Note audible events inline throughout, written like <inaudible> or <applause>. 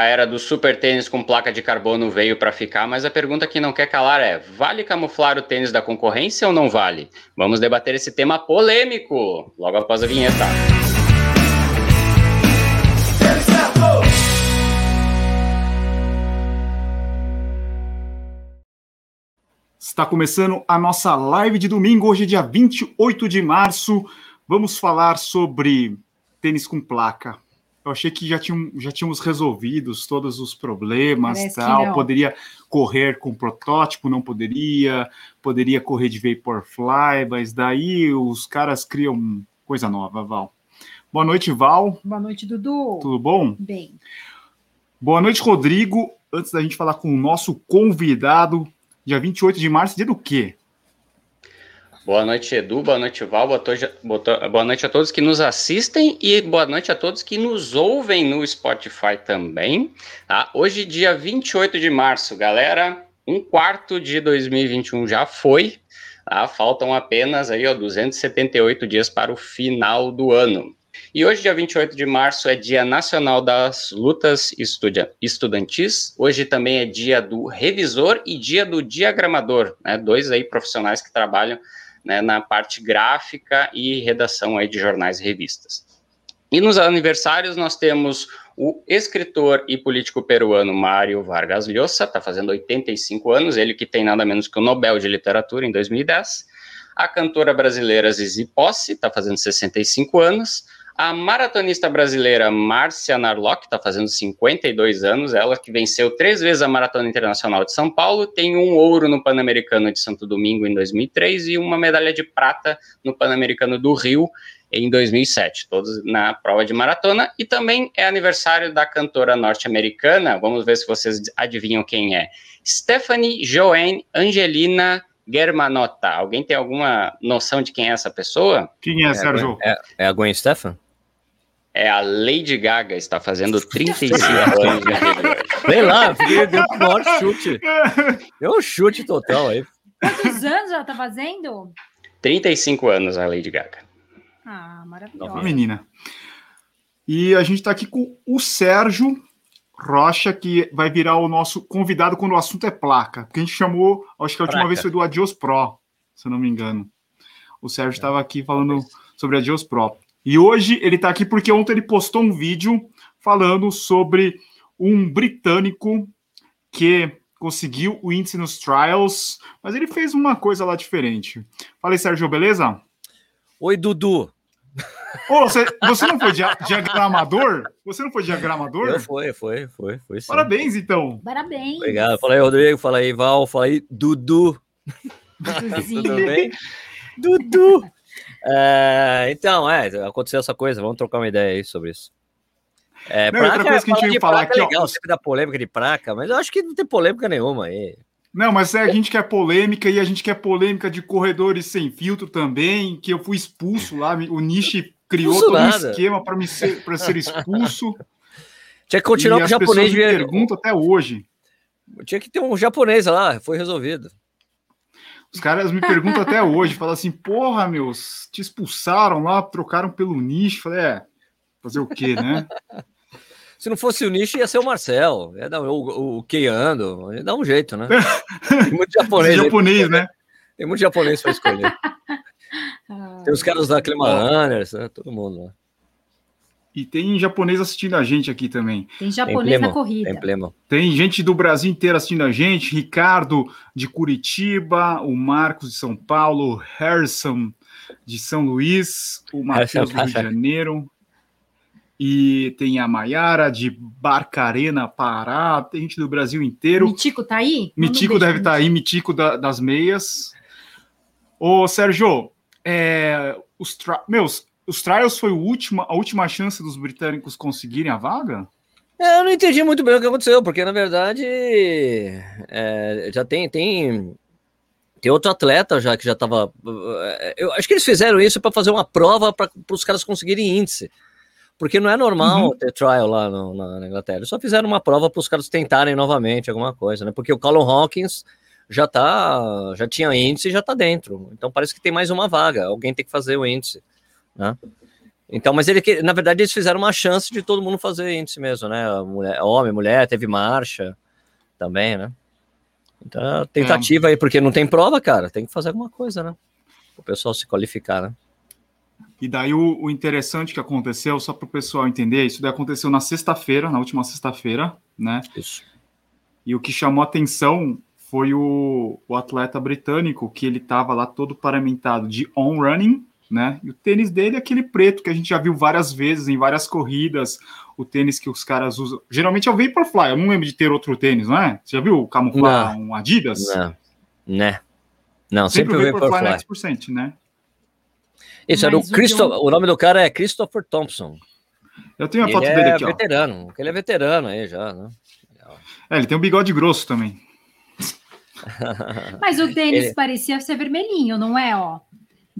A era do super tênis com placa de carbono veio para ficar, mas a pergunta que não quer calar é: vale camuflar o tênis da concorrência ou não vale? Vamos debater esse tema polêmico logo após a vinheta. Está começando a nossa live de domingo, hoje, dia 28 de março. Vamos falar sobre tênis com placa. Eu achei que já, tinham, já tínhamos resolvidos todos os problemas, Parece tal. Poderia correr com protótipo, não poderia. Poderia correr de Vaporfly, mas daí os caras criam coisa nova, Val. Boa noite, Val. Boa noite, Dudu. Tudo bom? Bem. Boa noite, Rodrigo. Antes da gente falar com o nosso convidado, dia 28 de março, dia do quê? Boa noite, Edu. Boa noite, Val. Boa noite a todos que nos assistem e boa noite a todos que nos ouvem no Spotify também. Tá? Hoje, dia 28 de março, galera. Um quarto de 2021 já foi. Tá? Faltam apenas aí, ó, 278 dias para o final do ano. E hoje, dia 28 de março, é Dia Nacional das Lutas Estudantis. Hoje também é dia do revisor e dia do diagramador, né? Dois aí profissionais que trabalham né, na parte gráfica e redação aí de jornais e revistas. E nos aniversários nós temos o escritor e político peruano Mário Vargas Llosa, está fazendo 85 anos, ele que tem nada menos que o Nobel de Literatura em 2010. A cantora brasileira Zizi Posse, está fazendo 65 anos. A maratonista brasileira Márcia Narlock está fazendo 52 anos, ela que venceu três vezes a Maratona Internacional de São Paulo, tem um ouro no Pan-Americano de Santo Domingo em 2003 e uma medalha de prata no Pan-Americano do Rio em 2007, todos na prova de maratona. E também é aniversário da cantora norte-americana, vamos ver se vocês adivinham quem é, Stephanie Joanne Angelina Germanotta. Alguém tem alguma noção de quem é essa pessoa? Quem é, Sérgio? É, é a Gwen Stefan? É a Lady Gaga, está fazendo 35 anos de aniversário. Vem lá, deu o maior chute. Deu um chute total aí. Quantos anos ela tá fazendo? 35 anos a Lady Gaga. Ah, maravilhosa. Menina. E a gente está aqui com o Sérgio Rocha, que vai virar o nosso convidado quando o assunto é placa. Porque a gente chamou, acho que a última placa. vez foi do Adios Pro, se eu não me engano. O Sérgio estava é, aqui falando sobre Adios Pro. E hoje ele está aqui porque ontem ele postou um vídeo falando sobre um britânico que conseguiu o índice nos trials, mas ele fez uma coisa lá diferente. Falei, Sérgio, beleza? Oi, Dudu. Oh, você, você não foi diagramador? Você não foi diagramador? Eu foi, foi, foi, foi. Sim. Parabéns, então. Parabéns. Obrigado. Fala aí, Rodrigo. Fala aí, Val. Fala aí, Dudu. Tudo bem? Dudu. É, então, é, aconteceu essa coisa, vamos trocar uma ideia aí sobre isso. É, não, outra coisa que a gente ia falar aqui, é legal, ó, sempre dá polêmica de praca, mas eu acho que não tem polêmica nenhuma aí. Não, mas é, a gente quer polêmica e a gente quer polêmica de corredores sem filtro também, que eu fui expulso lá, o Nishi criou todo nada. um esquema para ser, ser expulso. <laughs> Tinha que continuar com o japonês. Me perguntam até hoje. Tinha que ter um japonês lá, foi resolvido. Os caras me perguntam até hoje, falam assim, porra, meus, te expulsaram lá, trocaram pelo nicho. Falei, é, fazer o quê, né? Se não fosse o nicho, ia ser o Marcel, ia dar o, o, o Keiando, ia dar um jeito, né? <laughs> Tem muito japonês. japonês, né? Tem muito japonês para escolher. <laughs> Tem os caras da Clima Runners, né? todo mundo lá. E tem japonês assistindo a gente aqui também. Tem japonês tem na corrida. Tem, tem gente do Brasil inteiro assistindo a gente. Ricardo de Curitiba, o Marcos de São Paulo, o Harrison de São Luís, o Matheus do Rio de <laughs> Janeiro. E tem a Maiara de Barcarena, Pará. Tem gente do Brasil inteiro. Mitico tá aí? Mitico deve estar tá aí, Mitico da, das meias. Ô, Sérgio, é, os meus, os trials foi o último, a última chance dos britânicos conseguirem a vaga? É, eu não entendi muito bem o que aconteceu, porque na verdade é, já tem, tem tem outro atleta já que já estava. É, eu acho que eles fizeram isso para fazer uma prova para os caras conseguirem índice. Porque não é normal uhum. ter trial lá no, na, na, Inglaterra. Eles só fizeram uma prova para os caras tentarem novamente alguma coisa, né? Porque o Callum Hawkins já tá, já tinha índice e já está dentro. Então parece que tem mais uma vaga. Alguém tem que fazer o índice. Né? Então, mas ele, na verdade, eles fizeram uma chance de todo mundo fazer índice mesmo, né? Mulher, homem, mulher, teve marcha também, né? Então, tentativa é. aí, porque não tem prova, cara, tem que fazer alguma coisa, né? O pessoal se qualificar, né? E daí o, o interessante que aconteceu, só para o pessoal entender, isso daí aconteceu na sexta-feira, na última sexta-feira, né? Isso. E o que chamou atenção foi o, o atleta britânico, que ele estava lá todo paramentado de on-running, né? E o tênis dele é aquele preto que a gente já viu várias vezes em várias corridas, o tênis que os caras usam. Geralmente é o Vaporfly, eu não lembro de ter outro tênis, não é? Você já viu o camuflado, um Adidas? Não, né? Não, sempre, sempre o Vaporfly. Vaporfly 100%, né? Isso, era o, Christo... o nome do cara é Christopher Thompson. Eu tenho a foto dele é aqui, ó. veterano, ele é veterano aí já, né? É, ele tem um bigode grosso também. Mas o <laughs> tênis ele... parecia ser vermelhinho, não é, ó?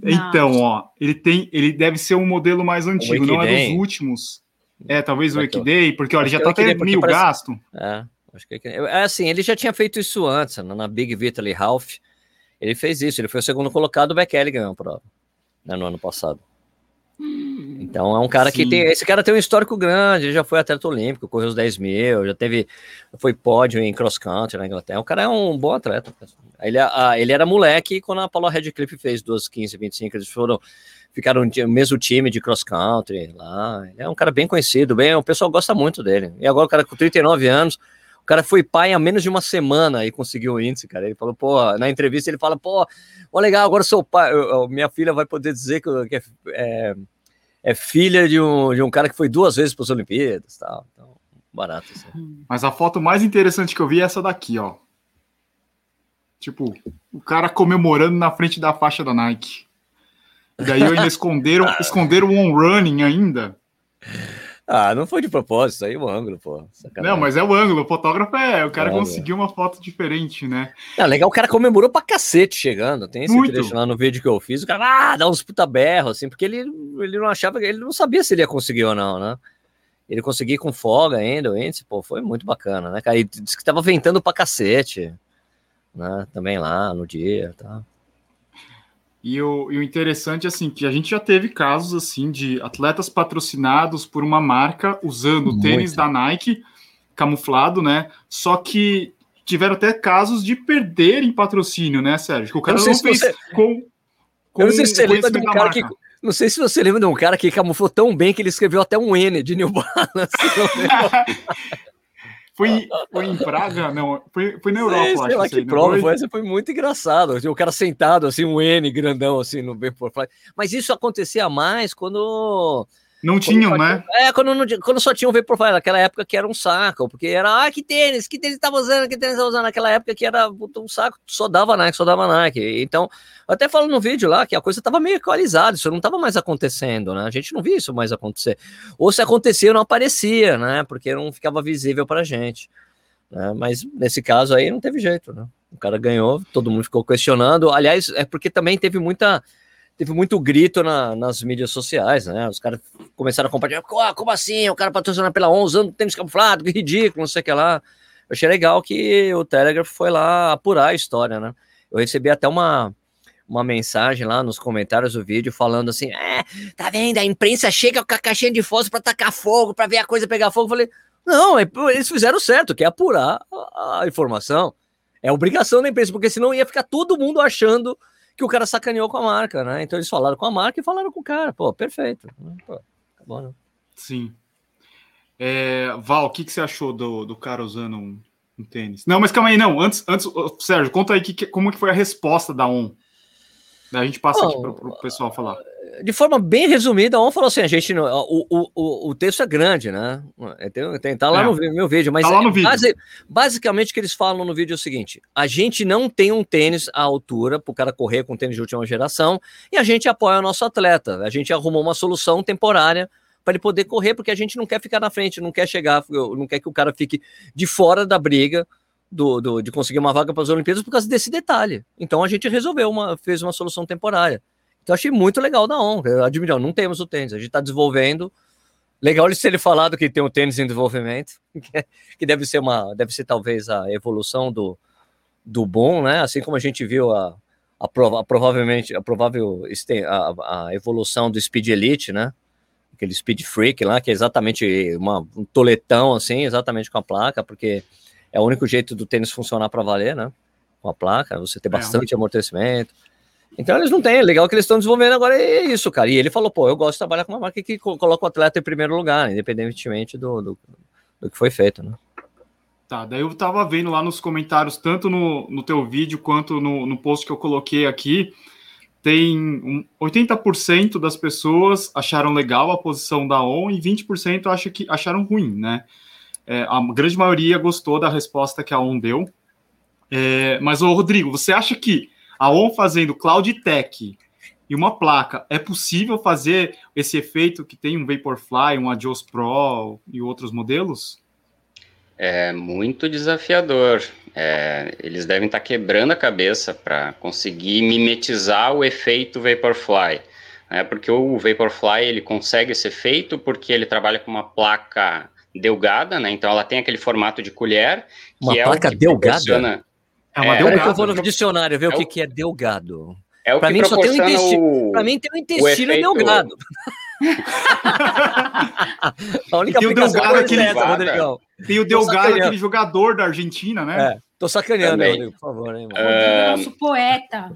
Então, ó, ele tem, ele deve ser um modelo mais antigo, não é dos últimos. É, talvez o Equiday, porque olha, já tá até meio parece... gasto. É, acho que é, é assim, ele já tinha feito isso antes, na Big Vitaly Ralph. Ele fez isso, ele foi o segundo colocado, o Bekele ganhou a prova né, no ano passado. Então é um cara Sim. que tem. Esse cara tem um histórico grande, ele já foi atleta olímpico, correu os 10 mil, já teve. Foi pódio em cross country na Inglaterra. O cara é um bom atleta. Ele, a, ele era moleque quando a Paula Redcliffe fez 12, 15, 25. Eles foram. Ficaram no mesmo time de cross country lá. Ele é um cara bem conhecido, bem, o pessoal gosta muito dele. E agora o cara com 39 anos, o cara foi pai há menos de uma semana e conseguiu o índice, cara. Ele falou, pô, na entrevista ele fala, pô, ó, legal, agora sou pai, eu, minha filha vai poder dizer que, que é, é, é, filha de um, de um cara que foi duas vezes para as Olimpíadas tal. Então, barato. Assim. Mas a foto mais interessante que eu vi é essa daqui, ó. Tipo, o cara comemorando na frente da faixa da Nike. E daí ainda esconderam, <laughs> esconderam o on running ainda. Ah, não foi de propósito, aí o ângulo, pô. Sacanagem. Não, mas é o ângulo. O fotógrafo é. O cara é conseguiu uma foto diferente, né? É legal, o cara comemorou pra cacete chegando. Tem esse Muito. trecho lá no vídeo que eu fiz. O cara, ah, dá uns puta berro, assim, porque ele, ele não achava, ele não sabia se ele ia conseguir ou não, né? Ele conseguiu com folga ainda, o índice, pô, foi muito bacana, né, cara? E disse que tava ventando pra cacete, né? Também lá no dia, tá? E o, e o interessante, assim, que a gente já teve casos, assim, de atletas patrocinados por uma marca usando o tênis da Nike camuflado, né? Só que tiveram até casos de perderem patrocínio, né, Sérgio? O cara não, não fez você... com, com. Eu não sei se você lembra de um cara marca. que. Não sei se você lembra de um cara que camuflou tão bem que ele escreveu até um N de New Balance. <laughs> <laughs> Foi, foi em Praga? Não, foi, foi na Europa, sei, sei lá que prova foi? Essa foi muito engraçado. O cara sentado, assim, um N grandão, assim, no Vaporfly. Mas isso acontecia mais quando não tinham, né? É, quando, não, quando só tinham ver profile, naquela época que era um saco, porque era, ah, que tênis, que tênis tava usando, que tênis tava usando, naquela época que era um saco, só dava Nike, só dava Nike. Então, até falo no vídeo lá que a coisa tava meio equalizada, isso não tava mais acontecendo, né? A gente não via isso mais acontecer. Ou se acontecia, não aparecia, né? Porque não ficava visível pra gente. Né? Mas nesse caso aí não teve jeito, né? O cara ganhou, todo mundo ficou questionando. Aliás, é porque também teve muita teve muito grito na, nas mídias sociais, né? Os caras começaram a compartilhar, como assim? O cara patrocinar pela ONU usando tênis camuflado, que ridículo, não sei o que lá. Eu achei legal que o Telegraph foi lá apurar a história, né? Eu recebi até uma, uma mensagem lá nos comentários do vídeo falando assim: é, tá vendo? A imprensa chega com a caixinha de fósforo para tacar fogo, para ver a coisa pegar fogo. Eu falei: não, é, eles fizeram certo, que é apurar a, a informação. É obrigação da imprensa, porque senão ia ficar todo mundo achando que o cara sacaneou com a marca, né? Então eles falaram com a marca e falaram com o cara. Pô, perfeito. Pô, tá bom, né? Sim. É, Val, o que, que você achou do, do cara usando um, um tênis? Não, mas calma aí, não. Antes, antes Sérgio, conta aí que, como que foi a resposta da ON. A gente passa aqui para o pessoal falar. De forma bem resumida, ON falou assim: a gente não, o, o, o texto é grande, né? É, tem, tem, tá lá é, no meu vídeo, mas tá no vídeo. Base, basicamente o que eles falam no vídeo é o seguinte: a gente não tem um tênis à altura para o cara correr com tênis de última geração e a gente apoia o nosso atleta. A gente arrumou uma solução temporária para ele poder correr, porque a gente não quer ficar na frente, não quer chegar, não quer que o cara fique de fora da briga do, do, de conseguir uma vaga para as Olimpíadas por causa desse detalhe. Então a gente resolveu uma, fez uma solução temporária. Então achei muito legal da ON. Admirão, não temos o tênis, a gente está desenvolvendo. Legal ele ter falado que tem o tênis em desenvolvimento, <laughs> que deve ser uma, deve ser talvez a evolução do, do bom, né? Assim como a gente viu a, a, prova, a provavelmente a provável a, a, evolução do Speed Elite, né? aquele Speed Freak lá, que é exatamente uma, um toletão assim, exatamente com a placa, porque é o único jeito do tênis funcionar para valer, né? Com a placa, você ter é, bastante é. amortecimento. Então eles não têm, é legal que eles estão desenvolvendo agora é isso, cara. E ele falou, pô, eu gosto de trabalhar com uma marca que coloca o atleta em primeiro lugar, independentemente do, do, do que foi feito, né? Tá, daí eu tava vendo lá nos comentários, tanto no, no teu vídeo quanto no, no post que eu coloquei aqui, tem um, 80% das pessoas acharam legal a posição da ON e 20% acha que acharam ruim, né? É, a grande maioria gostou da resposta que a ON deu. É, mas, ô, Rodrigo, você acha que a ON fazendo Cloud Tech e uma placa, é possível fazer esse efeito que tem um Vaporfly, um Adios Pro e outros modelos? É muito desafiador. É, eles devem estar quebrando a cabeça para conseguir mimetizar o efeito Vaporfly. Né? Porque o Vaporfly ele consegue esse efeito porque ele trabalha com uma placa delgada, né? Então ela tem aquele formato de colher. Uma é placa delgada? É uma é, delgada. Eu vou no dicionário ver é o que, que é delgado. É o pra que mim, só tem um intestino. Para mim tem um intestino efeito... delgado. <laughs> a única tem o Delgado, aquele, essa, Rodrigão. Tem o Delgado, aquele jogador da Argentina, né? É, tô sacaneando, Rodrigo, por favor. Hein, uh... Nosso poeta.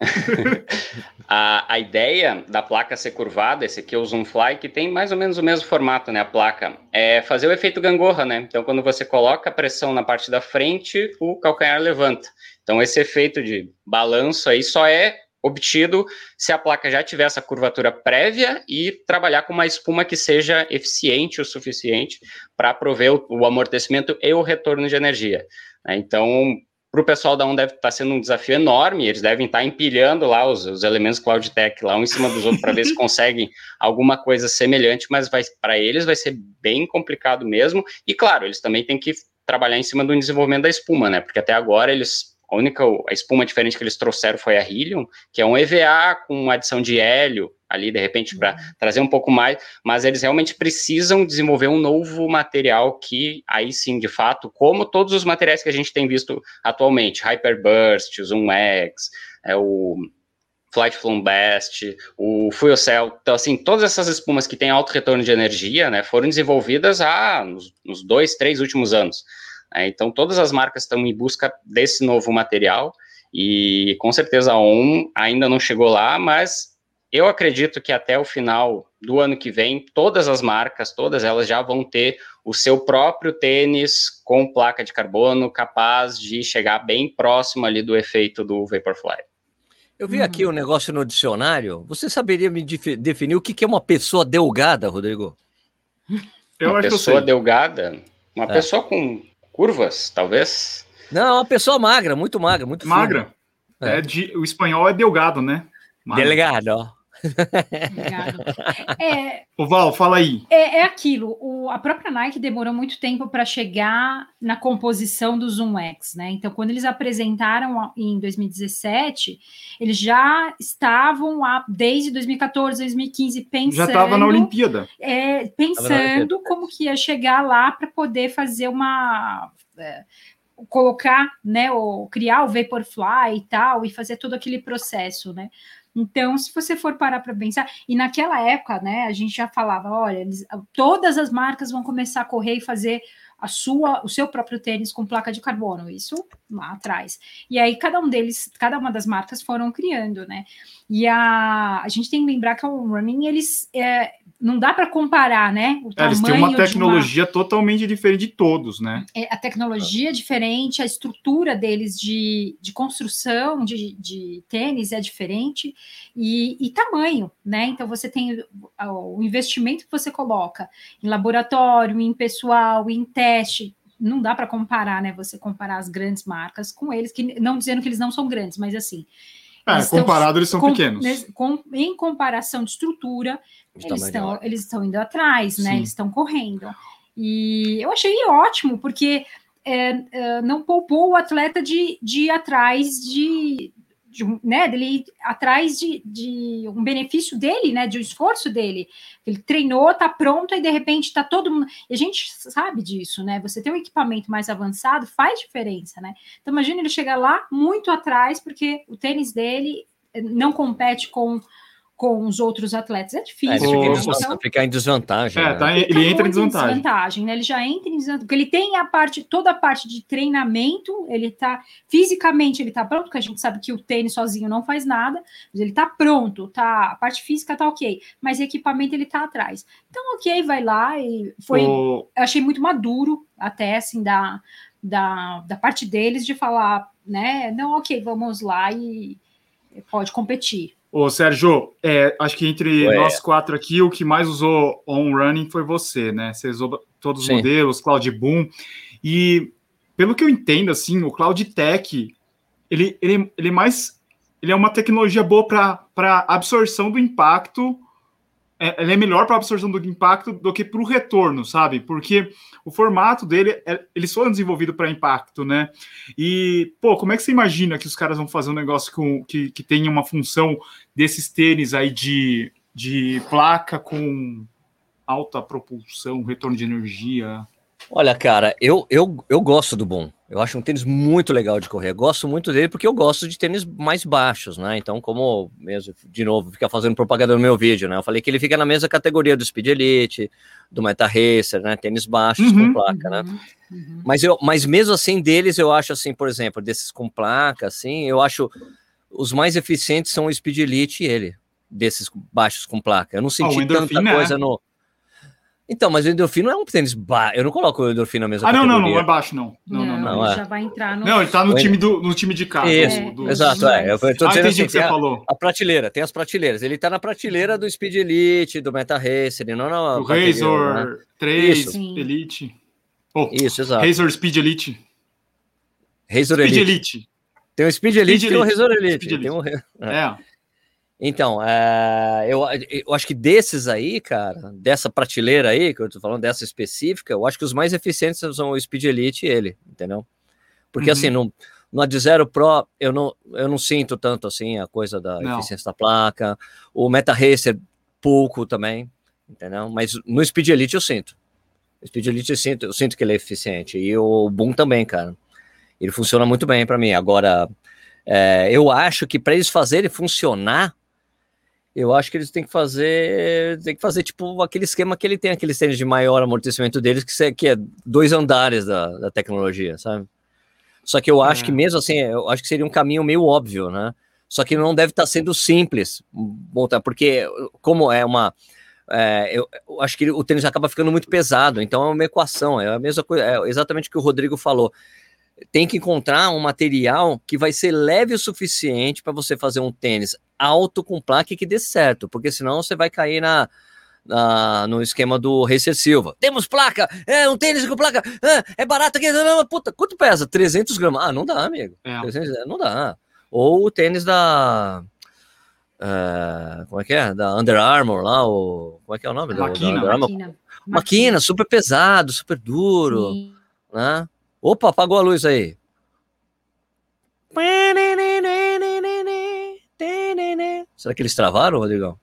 <laughs> a, a ideia da placa ser curvada, esse aqui é o Zoomfly, que tem mais ou menos o mesmo formato, né? A placa, é fazer o efeito gangorra, né? Então, quando você coloca a pressão na parte da frente, o calcanhar levanta. Então, esse efeito de balanço aí só é obtido se a placa já tiver essa curvatura prévia e trabalhar com uma espuma que seja eficiente o suficiente para prover o, o, amortecimento e o retorno de energia. Né? Então, para o pessoal da ON deve estar tá sendo um desafio enorme, eles devem estar tá empilhando lá os, os elementos Cloud Tech lá um em cima dos outros para ver se <laughs> conseguem alguma coisa semelhante, mas para eles vai ser bem complicado mesmo. E claro, eles também têm que trabalhar em cima do desenvolvimento da espuma, né? Porque até agora eles a única a espuma diferente que eles trouxeram foi a Helium, que é um EVA com adição de hélio ali, de repente, para uhum. trazer um pouco mais, mas eles realmente precisam desenvolver um novo material que, aí sim, de fato, como todos os materiais que a gente tem visto atualmente, Hyperburst, o Zoom X, é, o Flight Flow Best, o Fuel Cell, então, assim, todas essas espumas que têm alto retorno de energia, né, foram desenvolvidas há, nos, nos dois, três últimos anos. É, então, todas as marcas estão em busca desse novo material e com certeza a ON ainda não chegou lá, mas eu acredito que até o final do ano que vem, todas as marcas, todas elas já vão ter o seu próprio tênis com placa de carbono capaz de chegar bem próximo ali do efeito do Vaporfly. Eu vi aqui um negócio no dicionário. Você saberia me definir o que é uma pessoa delgada, Rodrigo? Eu uma pessoa delgada, uma é. pessoa com curvas, talvez? Não, uma pessoa magra, muito magra, muito magra. É. é. de, o espanhol é delgado, né? Magra. Delegado. <laughs> É, o Val, fala aí. É, é aquilo. O, a própria Nike demorou muito tempo para chegar na composição do Zoom X, né? Então, quando eles apresentaram em 2017, eles já estavam lá desde 2014, 2015 pensando. Já estava na Olimpíada. É, pensando como que ia chegar lá para poder fazer uma. É, colocar, né, ou criar o Vaporfly e tal, e fazer todo aquele processo, né? Então, se você for parar para pensar, e naquela época, né, a gente já falava, olha, eles, todas as marcas vão começar a correr e fazer a sua, o seu próprio tênis com placa de carbono, isso lá atrás. E aí cada um deles, cada uma das marcas foram criando, né? E a, a gente tem que lembrar que o running eles é, não dá para comparar, né? É, eles têm uma tecnologia uma... totalmente diferente de todos, né? É, a tecnologia é diferente, a estrutura deles de, de construção de, de tênis é diferente e, e tamanho, né? Então você tem o investimento que você coloca em laboratório, em pessoal, em teste, não dá para comparar, né? Você comparar as grandes marcas com eles, que não dizendo que eles não são grandes, mas assim. É, eles comparado, eles são com, pequenos. Com, em comparação de estrutura, eles estão, eles estão indo atrás, né? Sim. Eles estão correndo. E eu achei ótimo, porque é, é, não poupou o atleta de, de ir atrás de, de, né, dele ir atrás de, de um benefício dele, né, de um esforço dele. Ele treinou, tá pronto e de repente tá todo mundo. E a gente sabe disso, né? Você ter um equipamento mais avançado faz diferença, né? Então imagina ele chegar lá muito atrás porque o tênis dele não compete com com os outros atletas. É difícil. É, ele fica, em então, fica em desvantagem. É, né? tá, ele, ele entra em desvantagem. Em desvantagem né? Ele já entra em desvantagem, porque ele tem a parte, toda a parte de treinamento, ele tá fisicamente ele tá pronto, porque a gente sabe que o tênis sozinho não faz nada, mas ele tá pronto, tá, a parte física tá ok, mas equipamento ele tá atrás. Então, ok, vai lá e foi, o... eu achei muito maduro até assim da, da, da parte deles de falar, né, não, ok, vamos lá e pode competir. Ô, Sérgio, é, acho que entre Ué. nós quatro aqui, o que mais usou on-running foi você, né? Você usou todos os Sim. modelos, Cloud Boom. E, pelo que eu entendo, assim, o Cloud Tech, ele, ele, ele é mais... Ele é uma tecnologia boa para absorção do impacto é, ele é melhor para absorção do impacto do que para o retorno, sabe? Porque o formato dele, é, eles foram desenvolvidos para impacto, né? E, pô, como é que você imagina que os caras vão fazer um negócio com, que, que tenha uma função desses tênis aí de, de placa com alta propulsão, retorno de energia? Olha, cara, eu, eu, eu gosto do bom. Eu acho um tênis muito legal de correr. gosto muito dele porque eu gosto de tênis mais baixos, né? Então, como mesmo, de novo, fica fazendo propaganda no meu vídeo, né? Eu falei que ele fica na mesma categoria do Speed Elite, do Meta Racer, né? Tênis baixos uhum, com placa, né? uhum? Uhum. Mas, eu, mas mesmo assim, deles, eu acho assim, por exemplo, desses com placa, assim, eu acho os mais eficientes são o Speed Elite e ele, desses baixos com placa. Eu não senti oh, tanta coisa no então, mas o endorfino é um tênis baixo. Eu não coloco o endorfino na mesma Ah, não, categoria. não, não é baixo, não. Não, não, não. não é. já vai entrar no. Não, ele tá no, time, do, no time de casa. Isso, do, do... exato. É. Eu tô ah, dizendo assim, que você a, falou. A prateleira, tem as prateleiras. Ele tá na prateleira do Speed Elite, do Meta Racer, não na. Do Razor né? 3 Isso. Elite. Oh, Isso, exato. Razor Speed Elite. Razor Speed Elite. Elite. Tem o Speed Elite e tem o Razor Elite. Elite. Tem um... É. Então, é, eu, eu acho que desses aí, cara, dessa prateleira aí, que eu tô falando dessa específica, eu acho que os mais eficientes são o Speed Elite e ele, entendeu? Porque assim, uhum. assim, no, no Ad Zero Pro, eu não, eu não sinto tanto assim a coisa da não. eficiência da placa, o Meta Racer, pouco também, entendeu? Mas no Speed Elite eu sinto. O Speed Elite eu sinto, eu sinto que ele é eficiente. E o Boom também, cara. Ele funciona muito bem para mim. Agora, é, eu acho que para eles fazerem funcionar, eu acho que eles têm que fazer, tem que fazer tipo aquele esquema que ele tem, aqueles tênis de maior amortecimento deles, que, que é dois andares da, da tecnologia, sabe? Só que eu acho é. que mesmo assim, eu acho que seria um caminho meio óbvio, né? Só que não deve estar sendo simples, porque como é uma, é, eu, eu, acho que o tênis acaba ficando muito pesado, então é uma equação, é a mesma coisa, é exatamente o que o Rodrigo falou tem que encontrar um material que vai ser leve o suficiente para você fazer um tênis alto com placa que dê certo, porque senão você vai cair na, na no esquema do Racer Silva. Temos placa, é um tênis com placa, é, é barato aqui, puta, quanto pesa? 300 gramas? Ah, não dá, amigo. É. 300, não dá. Ou o tênis da Uh, como é que é? Da Under Armour lá, o, como é que é o nome? Maquina. Da, da Maquina. Maquina, super pesado, super duro, Sim. né? Opa, apagou a luz aí. Será que eles travaram, Rodrigão?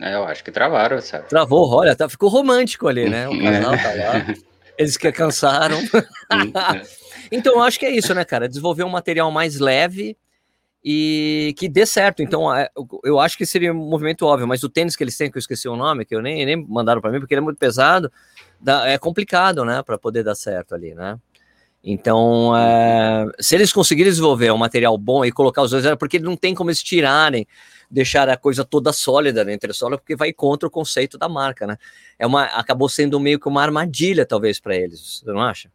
É, eu acho que travaram, sabe? Travou, olha, tá, ficou romântico ali, né? O <laughs> casal tá lá. Eles que cansaram. <laughs> então, eu acho que é isso, né, cara? Desenvolver um material mais leve e que dê certo. Então, é, eu acho que seria um movimento óbvio, mas o tênis que eles têm, que eu esqueci o nome, que eu nem, nem mandaram para mim, porque ele é muito pesado, é complicado, né, para poder dar certo ali, né? Então, é, se eles conseguirem desenvolver um material bom e colocar os dois, é porque não tem como eles tirarem, deixar a coisa toda sólida na entressola, porque vai contra o conceito da marca, né? É uma, acabou sendo meio que uma armadilha, talvez, para eles, você não acha?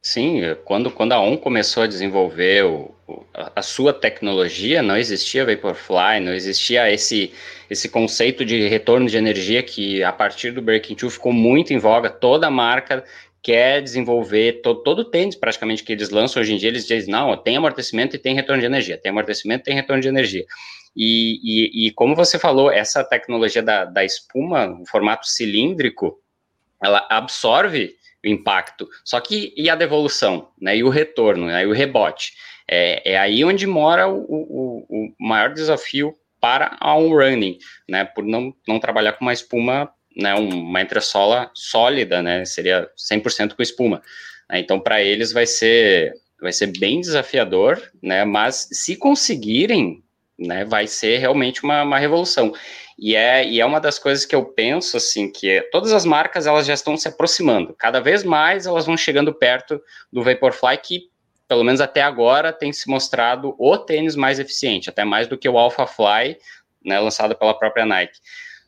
Sim, quando, quando a ON começou a desenvolver o, o, a sua tecnologia, não existia Vaporfly, não existia esse, esse conceito de retorno de energia que, a partir do Breaking Two, ficou muito em voga. Toda marca quer desenvolver todo, todo tênis praticamente que eles lançam hoje em dia, eles dizem, não, tem amortecimento e tem retorno de energia, tem amortecimento e tem retorno de energia. E, e, e, como você falou, essa tecnologia da, da espuma, o formato cilíndrico, ela absorve o impacto, só que e a devolução, né, e o retorno, né, e o rebote, é, é aí onde mora o, o, o maior desafio para a on-running, né, por não, não trabalhar com uma espuma né, uma entressola sólida, né, seria 100% com espuma. Então, para eles vai ser, vai ser bem desafiador, né, mas se conseguirem né, vai ser realmente uma, uma revolução. E é, e é uma das coisas que eu penso, assim, que é, todas as marcas, elas já estão se aproximando. Cada vez mais elas vão chegando perto do Vaporfly, que, pelo menos até agora, tem se mostrado o tênis mais eficiente, até mais do que o Alphafly, né, lançado pela própria Nike.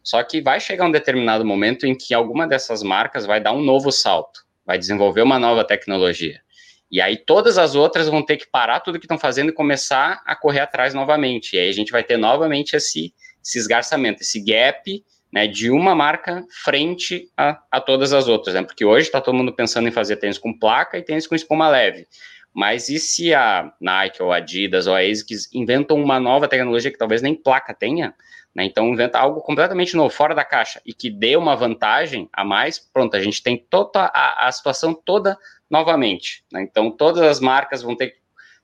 Só que vai chegar um determinado momento em que alguma dessas marcas vai dar um novo salto, vai desenvolver uma nova tecnologia. E aí todas as outras vão ter que parar tudo que estão fazendo e começar a correr atrás novamente. E aí a gente vai ter novamente esse esse esgarçamento, esse gap né, de uma marca frente a, a todas as outras, né? Porque hoje está todo mundo pensando em fazer tênis com placa e tênis com espuma leve. Mas e se a Nike ou a Adidas ou a ASICS inventam uma nova tecnologia que talvez nem placa tenha, né? Então inventa algo completamente novo, fora da caixa, e que dê uma vantagem a mais, pronto, a gente tem toda a, a situação toda novamente. Né? Então todas as marcas vão ter que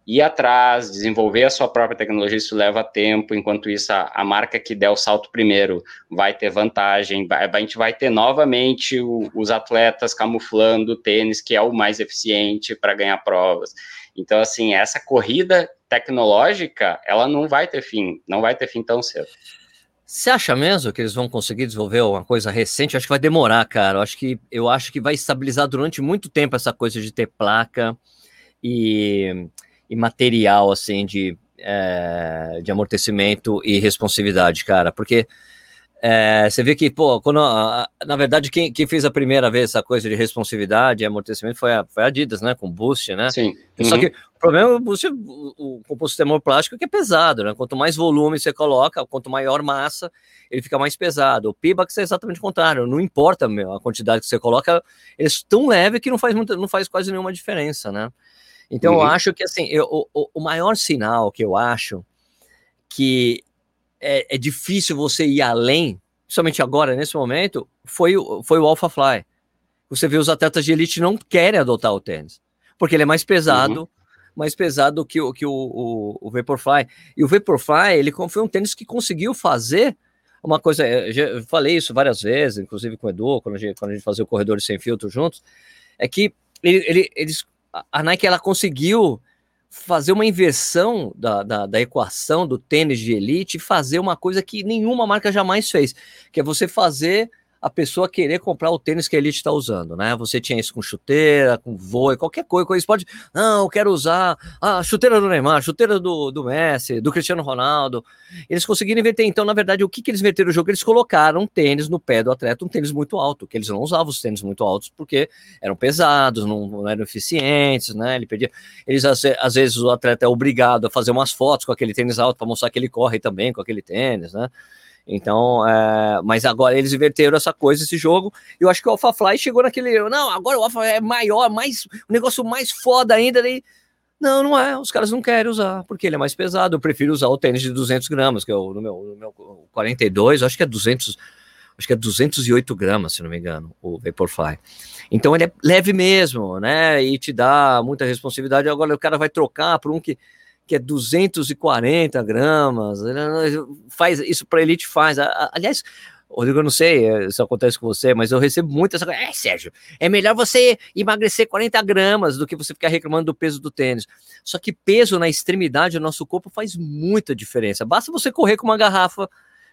ir atrás, desenvolver a sua própria tecnologia, isso leva tempo, enquanto isso a, a marca que der o salto primeiro vai ter vantagem, vai, a gente vai ter novamente o, os atletas camuflando o tênis, que é o mais eficiente para ganhar provas. Então, assim, essa corrida tecnológica, ela não vai ter fim, não vai ter fim tão cedo. Você acha mesmo que eles vão conseguir desenvolver uma coisa recente? Eu acho que vai demorar, cara. Eu acho que eu acho que vai estabilizar durante muito tempo essa coisa de ter placa e e material, assim, de, é, de amortecimento e responsividade, cara, porque é, você vê que, pô, quando, na verdade, quem, quem, fez a primeira vez essa coisa de responsividade e amortecimento foi a, foi a Adidas, né, com Boost, né? Sim. Uhum. Só que o problema é o Boost, o, o composto termoplástico que é pesado, né? Quanto mais volume você coloca, quanto maior massa, ele fica mais pesado. O Pibax é exatamente o contrário, não importa meu, a quantidade que você coloca, eles é tão leve que não faz, muito, não faz quase nenhuma diferença, né? Então, uhum. eu acho que, assim, eu, o, o maior sinal que eu acho que é, é, difícil você ir além, principalmente agora, nesse momento, foi, foi o Alpha Fly. Você vê os atletas de elite não querem adotar o tênis, porque ele é mais pesado, uhum. mais pesado que, que o, o, o Vaporfly. E o Vaporfly, ele foi um tênis que conseguiu fazer uma coisa, eu já falei isso várias vezes, inclusive com o Edu, quando a gente, quando a gente fazia o corredor sem filtro juntos, é que ele, ele, eles a Nike ela conseguiu fazer uma inversão da, da, da, equação do tênis de elite e fazer uma coisa que nenhuma marca jamais fez, que é você fazer a pessoa querer comprar o tênis que a Elite está usando, né? Você tinha isso com chuteira, com voo, qualquer coisa, coisa pode, não, eu quero usar a chuteira do Neymar, chuteira do, do Messi, do Cristiano Ronaldo. Eles conseguiram inverter. Então, na verdade, o que, que eles inverteram o jogo? Eles colocaram um tênis no pé do atleta, um tênis muito alto, que eles não usavam os tênis muito altos porque eram pesados, não, não eram eficientes, né? Ele pedia, eles às, às vezes o atleta é obrigado a fazer umas fotos com aquele tênis alto para mostrar que ele corre também com aquele tênis, né? Então, é, mas agora eles inverteram essa coisa, esse jogo. Eu acho que o AlphaFly chegou naquele. Não, agora o Alpha é maior, mais, um negócio mais foda ainda. Daí, não, não é. Os caras não querem usar, porque ele é mais pesado. Eu prefiro usar o tênis de 200 gramas, que é o no meu, no meu 42, acho que é 200, acho que é 208 gramas, se não me engano, o Vaporfly. Então ele é leve mesmo, né? E te dá muita responsividade. Agora o cara vai trocar por um que que é 240 gramas, faz isso para elite faz. Aliás, Rodrigo, eu não sei eh, se acontece com você, mas eu recebo muito essa coisa. É, Sérgio, é melhor você emagrecer 40 gramas do que você ficar reclamando do peso do tênis. Só que peso na extremidade do nosso corpo faz muita diferença. Basta você correr com uma garrafa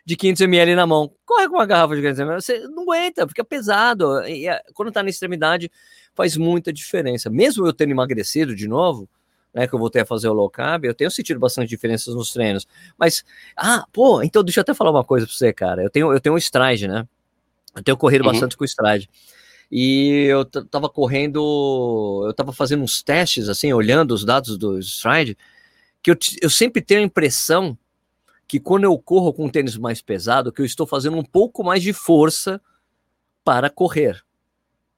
de 500 ml na mão. Corre com uma garrafa de 500 ml, você não aguenta, fica pesado. E quando tá na extremidade, faz muita diferença. Mesmo eu tendo emagrecido de novo, né, que eu voltei a fazer o low carb, eu tenho sentido bastante diferenças nos treinos. Mas, ah, pô, então deixa eu até falar uma coisa pra você, cara. Eu tenho, eu tenho um stride, né? Eu tenho corrido uhum. bastante com o stride. E eu tava correndo, eu tava fazendo uns testes, assim, olhando os dados do stride, que eu, eu sempre tenho a impressão que quando eu corro com um tênis mais pesado, que eu estou fazendo um pouco mais de força para correr,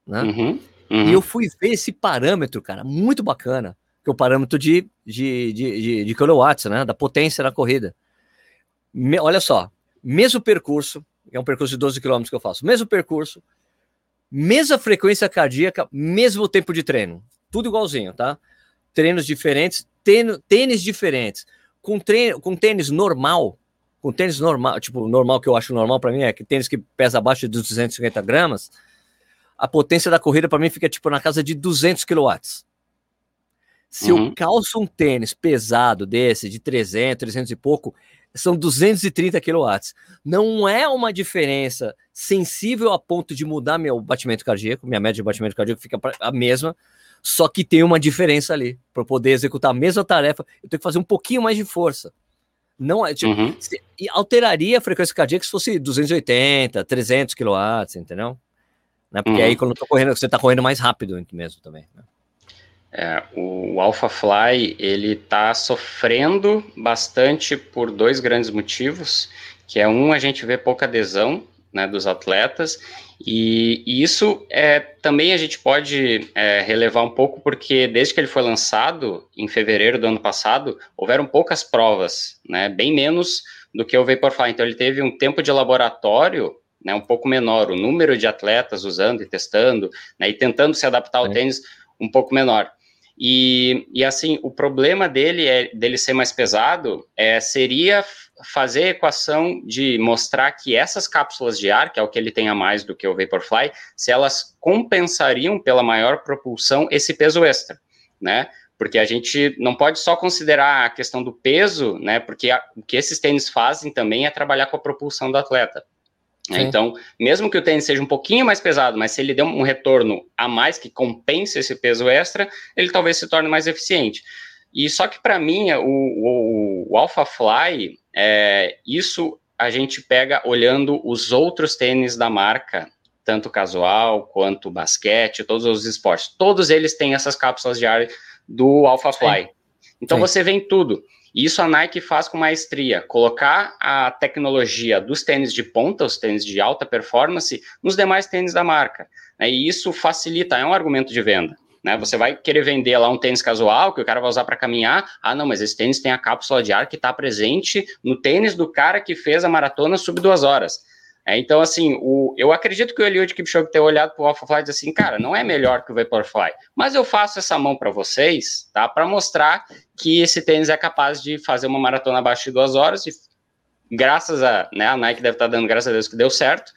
né? Uhum, uhum. E eu fui ver esse parâmetro, cara, muito bacana que é o parâmetro de, de, de, de, de kilowatts, né? Da potência na corrida. Me, olha só, mesmo percurso, é um percurso de 12 km que eu faço, mesmo percurso, mesma frequência cardíaca, mesmo tempo de treino. Tudo igualzinho, tá? Treinos diferentes, tênis, tênis diferentes. Com, treino, com tênis normal, com tênis normal, tipo, normal que eu acho normal para mim é que tênis que pesa abaixo de 250 gramas, a potência da corrida para mim fica tipo na casa de 200 quilowatts. Se uhum. eu calço um tênis pesado desse, de 300, 300 e pouco, são 230 kW. Não é uma diferença sensível a ponto de mudar meu batimento cardíaco, minha média de batimento cardíaco fica a mesma, só que tem uma diferença ali. Para poder executar a mesma tarefa, eu tenho que fazer um pouquinho mais de força. Não é, tipo, uhum. e alteraria a frequência cardíaca se fosse 280, 300 kW, entendeu? Né? Porque uhum. aí quando eu tô correndo, você está correndo mais rápido mesmo também. Né? É, o AlphaFly ele está sofrendo bastante por dois grandes motivos, que é um a gente vê pouca adesão né, dos atletas e, e, isso é, também a gente pode é, relevar um pouco porque desde que ele foi lançado em fevereiro do ano passado houveram poucas provas, né, bem menos do que o Vaporfly. Então ele teve um tempo de laboratório né, um pouco menor, o número de atletas usando e testando né, e tentando se adaptar ao é. tênis um pouco menor. E, e assim, o problema dele é dele ser mais pesado é, seria fazer a equação de mostrar que essas cápsulas de ar, que é o que ele tem a mais do que o Vaporfly, se elas compensariam pela maior propulsão esse peso extra, né? Porque a gente não pode só considerar a questão do peso, né? Porque a, o que esses tênis fazem também é trabalhar com a propulsão do atleta. Né? Então, mesmo que o tênis seja um pouquinho mais pesado, mas se ele der um retorno a mais que compense esse peso extra, ele talvez se torne mais eficiente. E só que para mim, o, o, o Alpha Fly, é, isso a gente pega olhando os outros tênis da marca, tanto casual quanto basquete, todos os esportes. Todos eles têm essas cápsulas de ar do Alpha Fly. Então Sim. você vê em tudo. E isso a Nike faz com maestria, colocar a tecnologia dos tênis de ponta, os tênis de alta performance, nos demais tênis da marca. Né? E isso facilita, é um argumento de venda. Né? Você vai querer vender lá um tênis casual que o cara vai usar para caminhar. Ah, não, mas esse tênis tem a cápsula de ar que está presente no tênis do cara que fez a maratona sub duas horas. É, então, assim, o, eu acredito que o Eliud Kipchoge ter olhado para o AlphaFly e dizer assim, cara, não é melhor que o Vaporfly, mas eu faço essa mão para vocês, tá, para mostrar que esse tênis é capaz de fazer uma maratona abaixo de duas horas e graças a, né, a Nike deve estar tá dando graças a Deus que deu certo,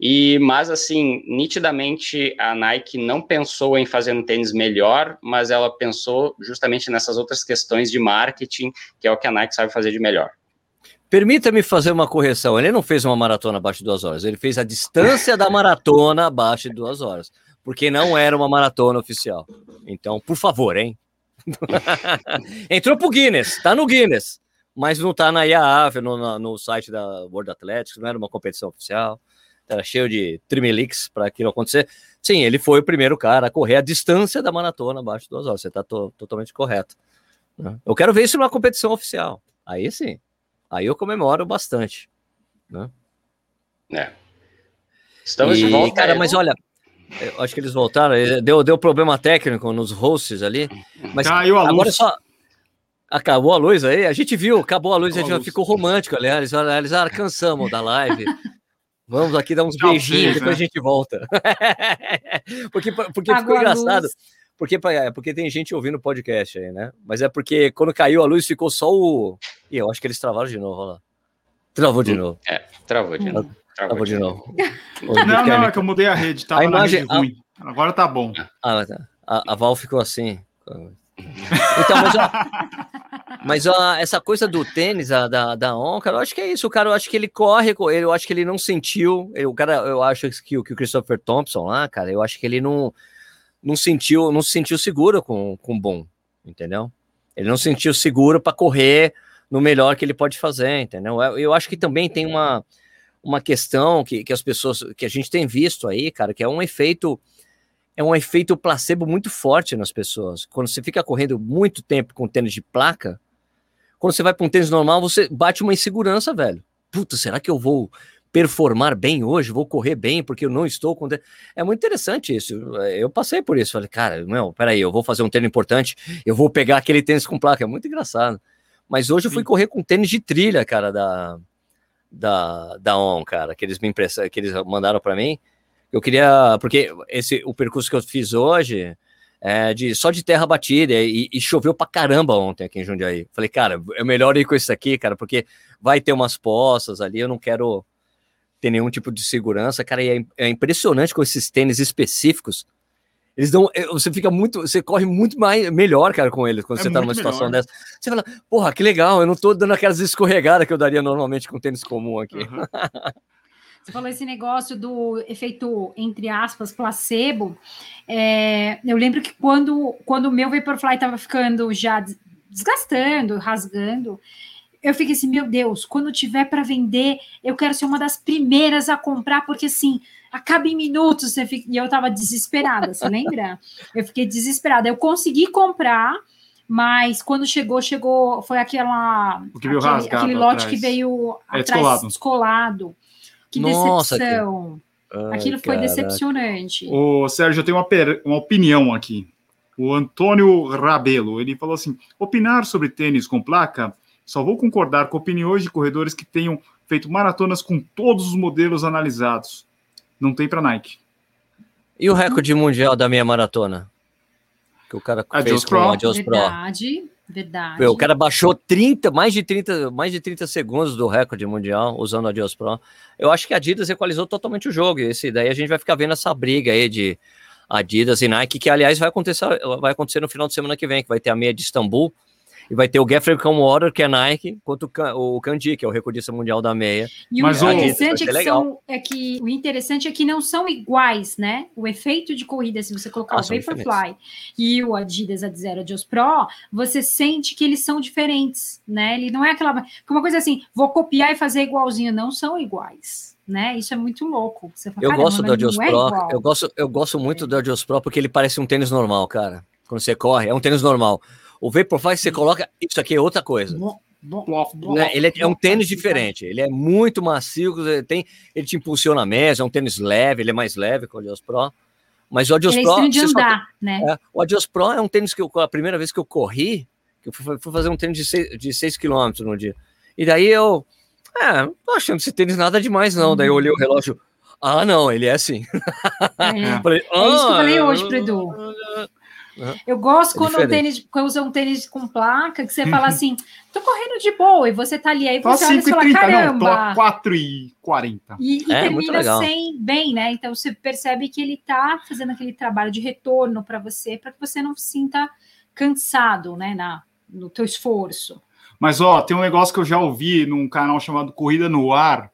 e, mas assim, nitidamente a Nike não pensou em fazer um tênis melhor, mas ela pensou justamente nessas outras questões de marketing, que é o que a Nike sabe fazer de melhor. Permita-me fazer uma correção. Ele não fez uma maratona abaixo de duas horas, ele fez a distância da maratona abaixo de duas horas, porque não era uma maratona oficial. Então, por favor, hein? <laughs> Entrou pro Guinness, tá no Guinness, mas não tá na IAAF, no, no site da World Athletics, não era uma competição oficial. Era cheio de trimelix para aquilo acontecer. Sim, ele foi o primeiro cara a correr a distância da maratona abaixo de duas horas. Você está to totalmente correto. Né? Eu quero ver isso numa competição oficial. Aí sim. Aí eu comemoro bastante. Né? É. Estamos e, de volta. Cara, mas olha, eu acho que eles voltaram. Deu, deu problema técnico nos hosts ali. Mas Caiu a agora luz. só. Acabou a luz aí? A gente viu, acabou a luz, acabou a gente ficou romântico, aliás. Eles ah, cansamos da live. Vamos aqui dar uns Tchau, beijinhos, depois né? a gente volta. <laughs> porque porque ficou engraçado. Porque, é, porque tem gente ouvindo o podcast aí, né? Mas é porque quando caiu a luz ficou só o. E eu acho que eles travaram de novo, olha lá. Travou de hum, novo. É, travou de novo. Travou, travou de novo. <laughs> não, não, é que eu mudei a rede, tava a imagem, rede ruim. A... Agora tá bom. Ah, tá. a, a Val ficou assim. Então, mas, ó, mas ó, essa coisa do tênis, a, da, da On, cara, eu acho que é isso. O cara, eu acho que ele corre, eu acho que ele não sentiu. o cara, eu acho que, que o Christopher Thompson lá, cara, eu acho que ele não não sentiu, não se sentiu seguro com, com bom, entendeu? Ele não se sentiu seguro para correr no melhor que ele pode fazer, entendeu? Eu, eu acho que também tem uma, uma questão que, que as pessoas, que a gente tem visto aí, cara, que é um efeito, é um efeito placebo muito forte nas pessoas. Quando você fica correndo muito tempo com tênis de placa, quando você vai para um tênis normal, você bate uma insegurança, velho. Puta, será que eu vou performar bem hoje, vou correr bem, porque eu não estou com. É muito interessante isso. Eu passei por isso. Falei, cara, não, peraí, eu vou fazer um tênis importante, eu vou pegar aquele tênis com placa. É muito engraçado. Mas hoje eu fui correr com tênis de trilha, cara, da, da, da ON, cara, que eles me impressa, que eles mandaram para mim. Eu queria, porque esse o percurso que eu fiz hoje é de só de terra batida e, e choveu pra caramba ontem aqui em Jundiaí. Falei, cara, é melhor ir com isso aqui, cara, porque vai ter umas poças ali, eu não quero ter nenhum tipo de segurança. Cara, é, é impressionante com esses tênis específicos. Eles dão. Eh, você fica muito. Você corre muito mais, melhor, cara, com eles quando é você tá numa situação melhor. dessa. Você fala, porra, que legal, eu não tô dando aquelas escorregadas que eu daria normalmente com tênis comum aqui. Uhum. <laughs> Você falou esse negócio do efeito, entre aspas, placebo. É, eu lembro que quando, quando o meu Vaporfly estava ficando já desgastando, rasgando, eu fiquei assim, meu Deus, quando tiver para vender, eu quero ser uma das primeiras a comprar, porque assim, acaba em minutos. Fica... E eu estava desesperada, você lembra? <laughs> Eu fiquei desesperada. Eu consegui comprar, mas quando chegou, chegou, foi aquela. aquele, aquele lote que veio é, atrás descolado. descolado. Que Nossa, decepção. Que... Ai, Aquilo foi caraca. decepcionante. O Sérgio, eu tenho uma, per... uma opinião aqui. O Antônio Rabelo, ele falou assim: opinar sobre tênis com placa, só vou concordar com opiniões de corredores que tenham feito maratonas com todos os modelos analisados. Não tem para Nike. E o recorde mundial da meia maratona? Que o cara Adios fez Pro. com o Adios Pro. Verdade. Verdade. O cara baixou 30, mais de 30, mais de 30 segundos do recorde mundial usando a Adios Pro. Eu acho que a Adidas equalizou totalmente o jogo. E esse daí a gente vai ficar vendo essa briga aí de Adidas e Nike, que aliás vai acontecer, vai acontecer no final de semana que vem, que vai ter a meia de Istambul e vai ter o Geoffrey Water, que é Nike, quanto o Kandi, que é o recordista mundial da meia. E Mas o interessante, é que são, é que, o interessante é que não são iguais, né? O efeito de corrida, se você colocar ah, o Vaporfly e o Adidas Adzero Adios Pro, você sente que eles são diferentes, né? Ele não é aquela... Uma coisa assim, vou copiar e fazer igualzinho. Não são iguais. Né? Isso é muito louco. Fala, eu gosto do Adios é Pro. eu gosto, eu gosto muito é. do Adios Pro porque ele parece um tênis normal, cara. Quando você corre, é um tênis normal. O Vaporfly, você coloca. Isso aqui é outra coisa. Né? Ele é, é, um tênis diferente, ele é muito macio, ele, tem, ele te impulsiona a mesa, é um tênis leve, ele é mais leve que o Adios Pro. Mas o Adios ele é Pro. É de andar, né? É, o Adios Pro é um tênis que eu, a primeira vez que eu corri, que eu fui, fui fazer um tênis de 6 km no dia. E daí eu. É, não tô achando esse tênis nada demais, não. Daí eu olhei o relógio. Ah, não, ele é assim. É, <laughs> falei, ah, é isso que eu falei hoje pro Edu. Eu gosto é quando, um tênis, quando usa um tênis com placa, que você fala assim, tô correndo de boa, e você tá ali, aí você olha e fala, caramba. Não, 4 e 40. E, e é, termina sem bem, né? Então você percebe que ele tá fazendo aquele trabalho de retorno para você, para que você não se sinta cansado, né, na, no teu esforço. Mas, ó, tem um negócio que eu já ouvi num canal chamado Corrida no Ar,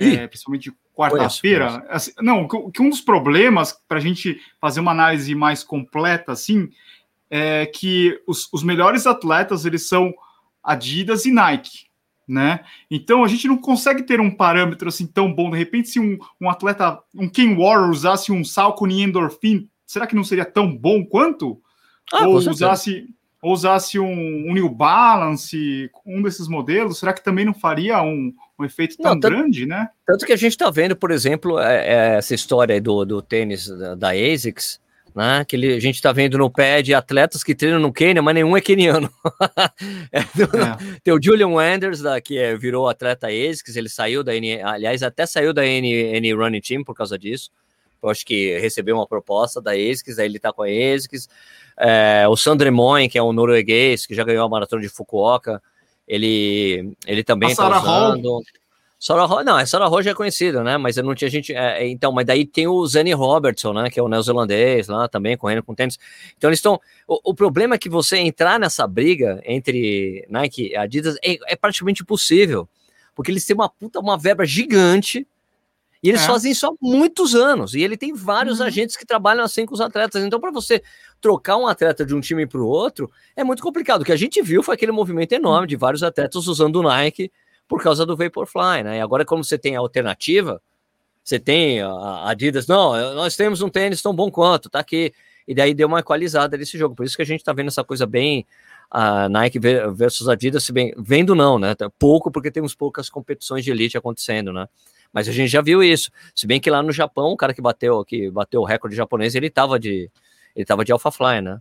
é, principalmente quarta-feira. Assim, não, que um dos problemas para a gente fazer uma análise mais completa, assim, é que os, os melhores atletas eles são Adidas e Nike, né? Então a gente não consegue ter um parâmetro assim tão bom. De repente, se um, um atleta, um Ken Warrior usasse um Salcone Endorphin, será que não seria tão bom quanto? Ah, Ou usasse ou usasse um, um, New Balance, um desses modelos, será que também não faria um, um efeito tão não, tanto, grande, né? Tanto que a gente está vendo, por exemplo, é, é essa história do, do tênis da, da ASICS, né? Que ele, a gente está vendo no pé de atletas que treinam no Quênia, mas nenhum é queniano. <laughs> é, é. Tem o Julian Wanders, da, que é, virou atleta ASICS, ele saiu da N, aliás, até saiu da N, N Running Team por causa disso. Eu acho que recebeu uma proposta da ASICS, aí ele está com a ASICS. É, o Sandre Moin, que é um norueguês, que já ganhou a maratona de Fukuoka, ele, ele também está usando. Sarah Hall, não, a Sarah Hall já é conhecida, né? Mas não tinha gente. É, então, mas daí tem o Zane Robertson, né? Que é o neozelandês lá também, correndo com tênis. Então eles estão. O, o, problema é que você entrar nessa briga entre Nike e Adidas é, é praticamente impossível. Porque eles têm uma puta, uma verba gigante e eles é. fazem isso há muitos anos. E ele tem vários uhum. agentes que trabalham assim com os atletas. Então, para você trocar um atleta de um time para o outro, é muito complicado. O que a gente viu foi aquele movimento enorme de vários atletas usando o Nike por causa do Vaporfly, né? E agora, como você tem a alternativa, você tem a Adidas, não, nós temos um tênis tão bom quanto, tá aqui. E daí deu uma equalizada nesse jogo. Por isso que a gente tá vendo essa coisa bem a Nike versus Adidas, se bem vendo não, né? Pouco porque temos poucas competições de elite acontecendo, né? Mas a gente já viu isso. Se bem que lá no Japão, o cara que bateu, que bateu o recorde japonês, ele estava de ele tava de Fly, né?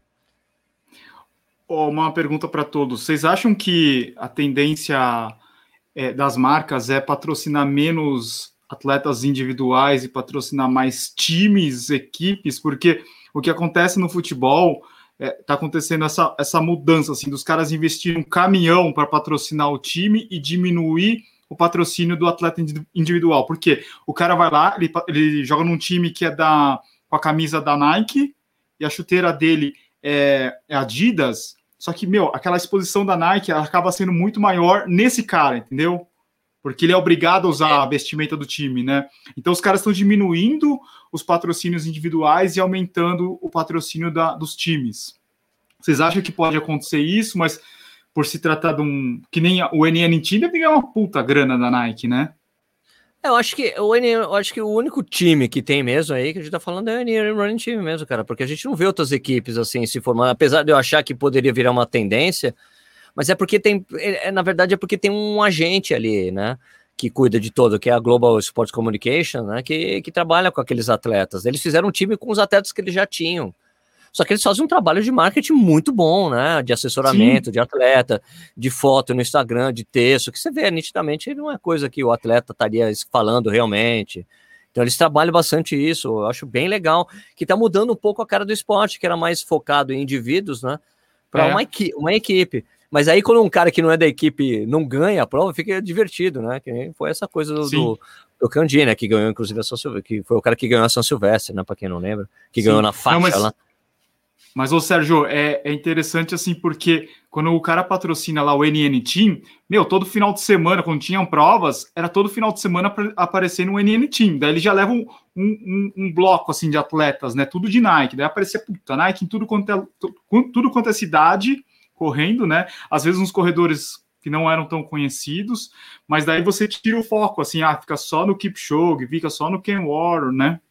Uma pergunta para todos. Vocês acham que a tendência é, das marcas é patrocinar menos atletas individuais e patrocinar mais times, equipes? Porque o que acontece no futebol está é, tá acontecendo essa, essa mudança assim dos caras investirem um caminhão para patrocinar o time e diminuir o patrocínio do atleta individual. Porque o cara vai lá, ele, ele joga num time que é da com a camisa da Nike e a chuteira dele é, é Adidas, só que, meu, aquela exposição da Nike acaba sendo muito maior nesse cara, entendeu? Porque ele é obrigado a usar a vestimenta do time, né? Então os caras estão diminuindo os patrocínios individuais e aumentando o patrocínio da, dos times. Vocês acham que pode acontecer isso, mas por se tratar de um. Que nem o NN Team deve ganhar uma puta grana da Nike, né? É, eu acho que o eu acho que o único time que tem mesmo aí que a gente tá falando é o NN Running Team mesmo, cara, porque a gente não vê outras equipes assim se formando, apesar de eu achar que poderia virar uma tendência, mas é porque tem, é, é, na verdade é porque tem um agente ali, né? Que cuida de todo, que é a Global Sports Communication, né? Que, que trabalha com aqueles atletas. Eles fizeram um time com os atletas que eles já tinham. Só que eles fazem um trabalho de marketing muito bom, né? De assessoramento, Sim. de atleta, de foto no Instagram, de texto, que você vê nitidamente, não é coisa que o atleta estaria falando realmente. Então eles trabalham bastante isso, eu acho bem legal, que está mudando um pouco a cara do esporte, que era mais focado em indivíduos, né? Para é. uma, equi uma equipe. Mas aí, quando um cara que não é da equipe não ganha a prova, fica divertido, né? Que foi essa coisa do, do, do Candinha, né? Que ganhou, inclusive, a São Silvestre, que foi o cara que ganhou a São Silvestre, né? Para quem não lembra, que Sim. ganhou na faixa não, mas... lá. Mas, ô Sérgio, é, é interessante assim, porque quando o cara patrocina lá o NN Team, meu, todo final de semana, quando tinham provas, era todo final de semana aparecendo o NN Team. Daí ele já leva um, um, um, bloco assim de atletas, né? Tudo de Nike. Daí aparecia, puta, Nike em tudo quanto é, tudo quanto é cidade, correndo, né? Às vezes uns corredores que não eram tão conhecidos, mas daí você tira o foco, assim, ah, fica só no Kipchoge, fica só no Ken Warren, né?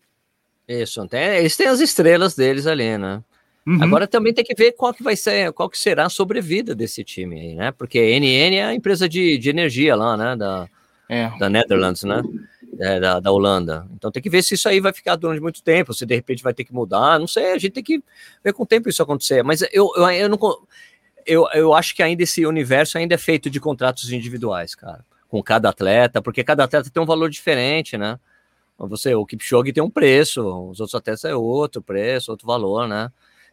Isso, tem, eles têm as estrelas deles ali, né? Uhum. Agora também tem que ver qual que vai ser, qual que será a sobrevida desse time aí, né? Porque a NN é a empresa de, de energia lá, né? Da, é. da Netherlands, né? É, da, da Holanda. Então tem que ver se isso aí vai ficar durante muito tempo, se de repente vai ter que mudar, não sei, a gente tem que ver com o tempo isso acontecer. Mas eu, eu, eu não. Eu, eu acho que ainda esse universo ainda é feito de contratos individuais, cara, com cada atleta, porque cada atleta tem um valor diferente, né? Você, o Kipchoge tem um preço, os outros atletas é outro preço, outro valor, né?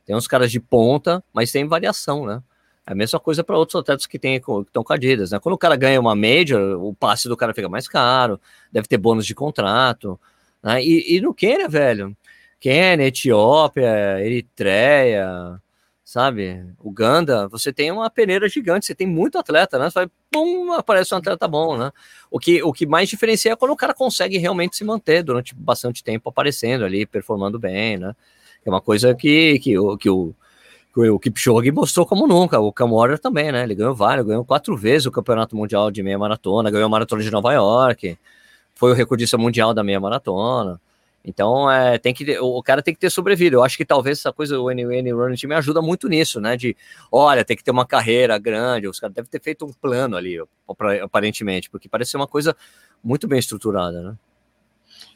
Tem uns caras de ponta, mas tem variação, né? É a mesma coisa para outros atletas que tem, estão com né? Quando o cara ganha uma major, o passe do cara fica mais caro, deve ter bônus de contrato, né? E, e no Quênia, velho, Quênia, Etiópia, Eritreia, sabe? Uganda, você tem uma peneira gigante, você tem muito atleta, né? Você vai, pum, aparece um atleta bom, né? O que, o que mais diferencia é quando o cara consegue realmente se manter durante bastante tempo aparecendo ali, performando bem, né? É uma coisa que, que, que, que o, que o Kipchoge mostrou como nunca. O Cam também, né? Ele ganhou vários, ganhou quatro vezes o Campeonato Mundial de Meia Maratona, ganhou a Maratona de Nova York, foi o recordista mundial da meia maratona. Então, é, tem que o cara tem que ter sobrevivido. Eu acho que talvez essa coisa do NN Running Team ajuda muito nisso, né? De, olha, tem que ter uma carreira grande. Os caras devem ter feito um plano ali, aparentemente, porque parece ser uma coisa muito bem estruturada, né?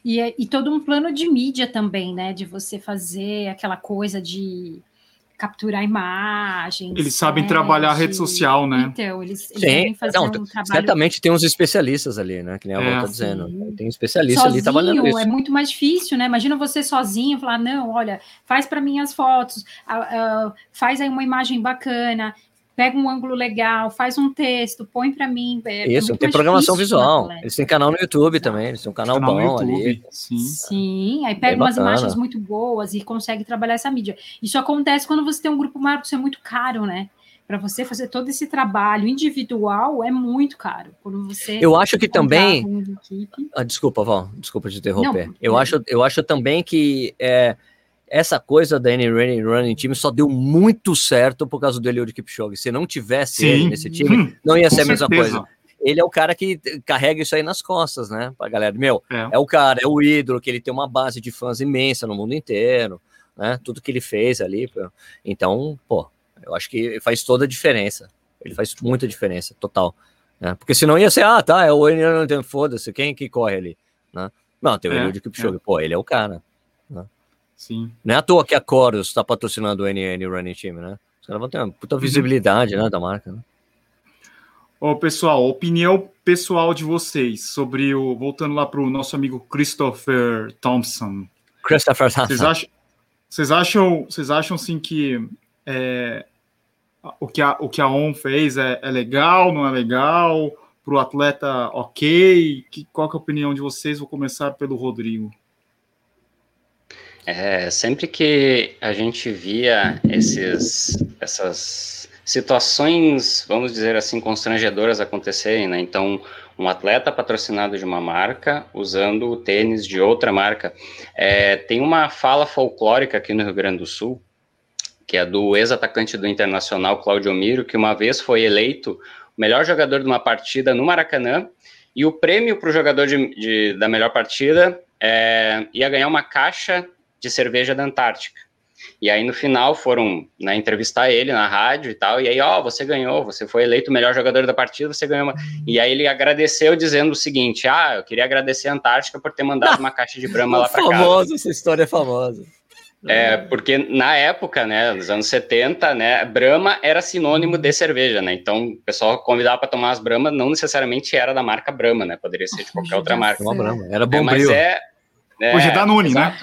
E, é, e todo um plano de mídia também, né? De você fazer aquela coisa de capturar imagens. Eles sabem né, trabalhar a rede social, né? Então, eles, eles Sim, fazer não, um trabalho... Certamente tem uns especialistas ali, né? Que nem a é, tá dizendo. Tem especialistas ali trabalhando isso. é muito mais difícil, né? Imagina você sozinho falar, não, olha, faz para mim as fotos, uh, uh, faz aí uma imagem bacana, pega um ângulo legal, faz um texto, põe para mim. É Isso, tem programação visual. Eles têm canal no YouTube também, eles têm um canal, canal bom ali. Sim. Sim, aí pega umas imagens muito boas e consegue trabalhar essa mídia. Isso acontece quando você tem um grupo maior, porque é muito caro, né? Para você fazer todo esse trabalho individual é muito caro. Quando você eu acho que também. Ah, desculpa, Val, desculpa te interromper. Não, eu, acho, eu acho também que é, essa coisa da N Running, running Team só deu muito certo por causa do Eliud Kipchoge. Se não tivesse Sim. ele nesse time, hum, não ia ser a mesma certeza. coisa. Ele é o cara que carrega isso aí nas costas, né? Pra galera, meu, é. é o cara, é o ídolo, que ele tem uma base de fãs imensa no mundo inteiro, né? Tudo que ele fez ali. Então, pô, eu acho que faz toda a diferença. Ele faz muita diferença, total. Né? Porque senão ia ser, ah, tá, é o N foda-se, quem que corre ali? Né? Não, tem o é, Eliud Kipchoge, é. pô, ele é o cara. Né? Sim. Não é à toa que a Chorus está patrocinando o NN Running Team, né? Os caras vão ter uma puta visibilidade, né, da marca, né? Ô, pessoal, opinião pessoal de vocês sobre o. Voltando lá para o nosso amigo Christopher Thompson. Christopher Thompson. Vocês acham, vocês acham, vocês acham sim que é, o, que a, o que a ON fez é, é legal, não é legal? Para o atleta, ok? Que, qual é a opinião de vocês? Vou começar pelo Rodrigo. É, sempre que a gente via esses, essas situações, vamos dizer assim, constrangedoras acontecerem, né? Então, um atleta patrocinado de uma marca usando o tênis de outra marca. É, tem uma fala folclórica aqui no Rio Grande do Sul, que é do ex-atacante do Internacional, Claudio Miro, que uma vez foi eleito o melhor jogador de uma partida no Maracanã, e o prêmio para o jogador de, de, da melhor partida é, ia ganhar uma caixa de cerveja da Antártica. E aí no final foram né, entrevistar ele na rádio e tal, e aí, ó, oh, você ganhou, você foi eleito o melhor jogador da partida, você ganhou uma... E aí ele agradeceu dizendo o seguinte, ah, eu queria agradecer a Antártica por ter mandado uma caixa de Brahma lá para casa. Famosa, essa história é famosa. É, porque na época, né, nos anos 70, né, Brahma era sinônimo de cerveja, né? Então, o pessoal convidava para tomar as Brahma, não necessariamente era da marca Brahma, né? Poderia ser de qualquer outra marca. Era bom é, mas é, é, Hoje é Danone, né?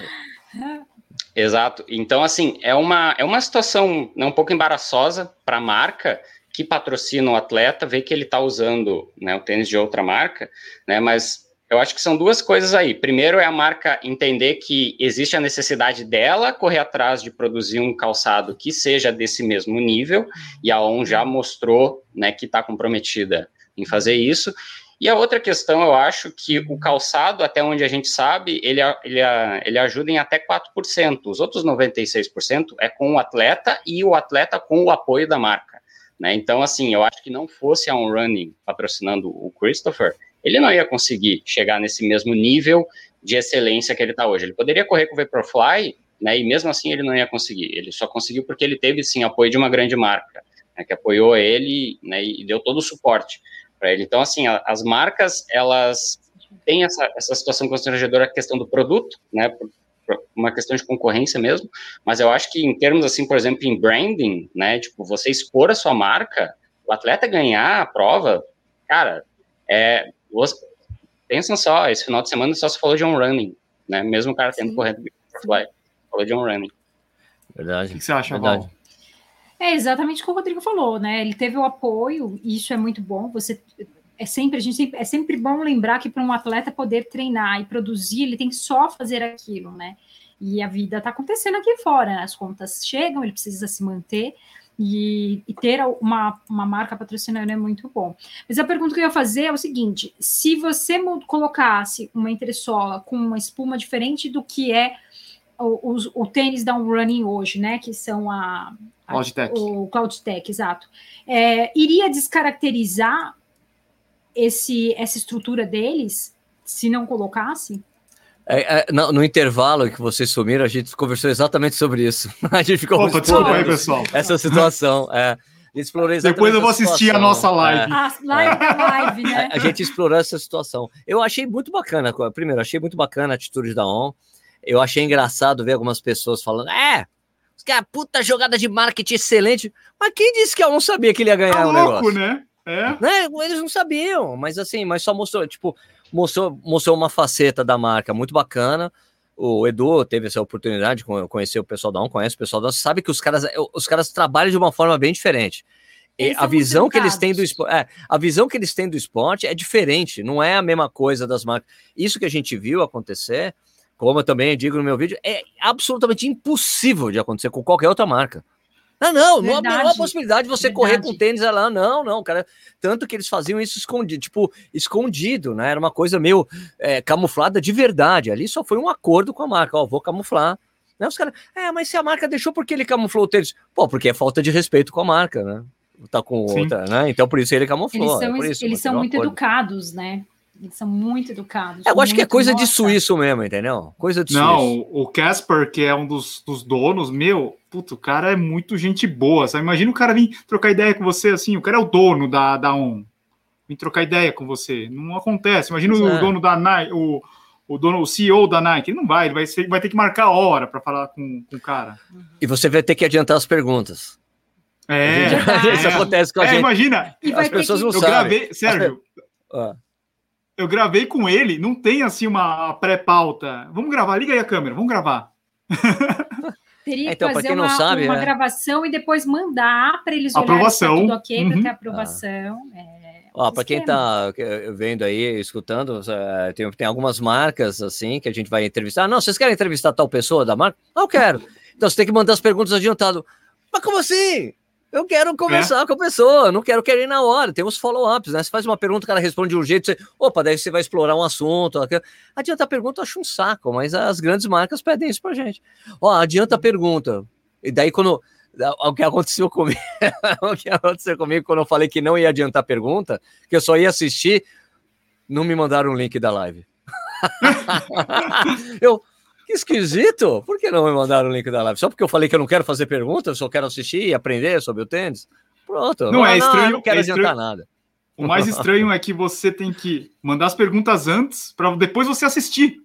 Exato. Então, assim, é uma, é uma situação né, um pouco embaraçosa para a marca que patrocina o atleta, ver que ele está usando né, o tênis de outra marca, né? Mas eu acho que são duas coisas aí. Primeiro é a marca entender que existe a necessidade dela correr atrás de produzir um calçado que seja desse mesmo nível, e a ON já mostrou né, que está comprometida em fazer isso. E a outra questão, eu acho que o calçado, até onde a gente sabe, ele, ele, ele ajuda em até 4%. Os outros 96% é com o atleta e o atleta com o apoio da marca. Né? Então, assim, eu acho que não fosse a On Running patrocinando o Christopher, ele não ia conseguir chegar nesse mesmo nível de excelência que ele está hoje. Ele poderia correr com o Vaporfly, né, e mesmo assim ele não ia conseguir. Ele só conseguiu porque ele teve, sim, apoio de uma grande marca, né, que apoiou ele né, e deu todo o suporte para ele. Então, assim, a, as marcas, elas têm essa, essa situação constrangedora, a questão do produto, né, por, por uma questão de concorrência mesmo, mas eu acho que em termos, assim, por exemplo, em branding, né, tipo, você expor a sua marca, o atleta ganhar a prova, cara, é, você, pensam só, esse final de semana só se falou de um running, né, mesmo o cara tendo correndo fly, falou de um running. Verdade. O que você acha, Verdade. Val? É exatamente o que o Rodrigo falou, né? Ele teve o apoio, e isso é muito bom. Você é sempre a gente sempre, é sempre bom lembrar que para um atleta poder treinar e produzir, ele tem que só fazer aquilo, né? E a vida está acontecendo aqui fora, as contas chegam, ele precisa se manter. E, e, ter uma, uma marca patrocinando é muito bom. Mas a pergunta que eu ia fazer é o seguinte: se você colocasse uma entressola com uma espuma diferente do que é o, o, o tênis da Running hoje, né? Que são a, Cloudtech. O Cloudtech, exato. É, iria descaracterizar esse, essa estrutura deles se não colocasse? É, é, no, no, intervalo que vocês sumiram, a gente conversou exatamente sobre isso. <laughs> A gente ficou Opa, desculpa aí, pessoal. Essa situação. É, Depois eu vou assistir a nossa live. É. A live, live né? A, a, gente explorou essa situação. Eu achei muito bacana. Primeiro, achei muito bacana a atitude da ON. Eu achei engraçado ver algumas pessoas falando: é, que a puta jogada de marketing excelente. Mas quem disse que eu não sabia que ele ia ganhar tá o louco, negócio? né? É. né? Eles não sabiam, mas assim, mas só mostrou, tipo, mostrou, mostrou uma faceta da marca muito bacana. O Edu teve essa oportunidade de conhecer o pessoal da ON, conhece o pessoal da ON, sabe que os caras, os caras trabalham de uma forma bem diferente. E a visão que eles têm do esporte, é, a visão que eles têm do esporte é diferente, não é a mesma coisa das marcas. Isso que a gente viu acontecer como eu também digo no meu vídeo, é absolutamente impossível de acontecer com qualquer outra marca. Ah, não, não há a menor possibilidade de você Verdade. correr com tênis lá, não, não, cara. Tanto que eles faziam isso escondido, tipo, escondido, né? Era uma coisa meio é, camuflada de verdade. Ali só foi um acordo com a marca, ó, vou camuflar. Né? Os caras, é, mas se a marca deixou, por que ele camuflou o tênis? Pô, porque é falta de respeito com a marca, né? Tá com Sim. outra, né? Então por isso ele camuflou. Eles são, é isso, eles são muito acordo. educados, né? Eles são muito educados. Eu acho que é coisa de suíço mesmo, entendeu? Coisa de Não, suíço. o Casper, que é um dos, dos donos, meu, puto, o cara é muito gente boa. Sabe? Imagina o cara vir trocar ideia com você assim, o cara é o dono da, da ON. Vir trocar ideia com você. Não acontece. Imagina o é. dono da Nike, o, o dono, o CEO da Nike, ele não vai, ele vai, ser, vai ter que marcar a hora para falar com, com o cara. E você vai ter que adiantar as perguntas. É, <laughs> isso é. acontece com a é, gente. Imagina, as pessoas que... não eu sabem. Gravei, Sérgio, <laughs> ah eu gravei com ele, não tem assim uma pré-pauta. Vamos gravar, liga aí a câmera, vamos gravar. <laughs> Teria então, que fazer uma, sabe, uma é... gravação e depois mandar para eles aprovação. olharem se tá tudo ok, uhum. para ter aprovação. Ah. É, Ó, para quem está vendo aí, escutando, é, tem, tem algumas marcas assim que a gente vai entrevistar. Não, vocês querem entrevistar tal pessoa da marca? Não quero. Então você tem que mandar as perguntas adiantado. Mas como assim? Eu quero conversar é. com a pessoa, não quero querer ir na hora. Tem uns follow-ups, né? Você faz uma pergunta, o cara responde de um jeito, você, opa, daí você vai explorar um assunto. Adianta a pergunta, eu acho um saco, mas as grandes marcas pedem isso pra gente. Ó, adianta a pergunta. E daí, quando. O que aconteceu comigo, <laughs> o que aconteceu comigo quando eu falei que não ia adiantar a pergunta, que eu só ia assistir, não me mandaram o link da live. <laughs> eu, que esquisito! Por que não me mandaram o link da live? Só porque eu falei que eu não quero fazer perguntas, só quero assistir e aprender sobre o tênis? Pronto. Não, não é estranho. Não, não quero é adiantar estranho. nada. O mais estranho é que você tem que mandar as perguntas antes para depois você assistir.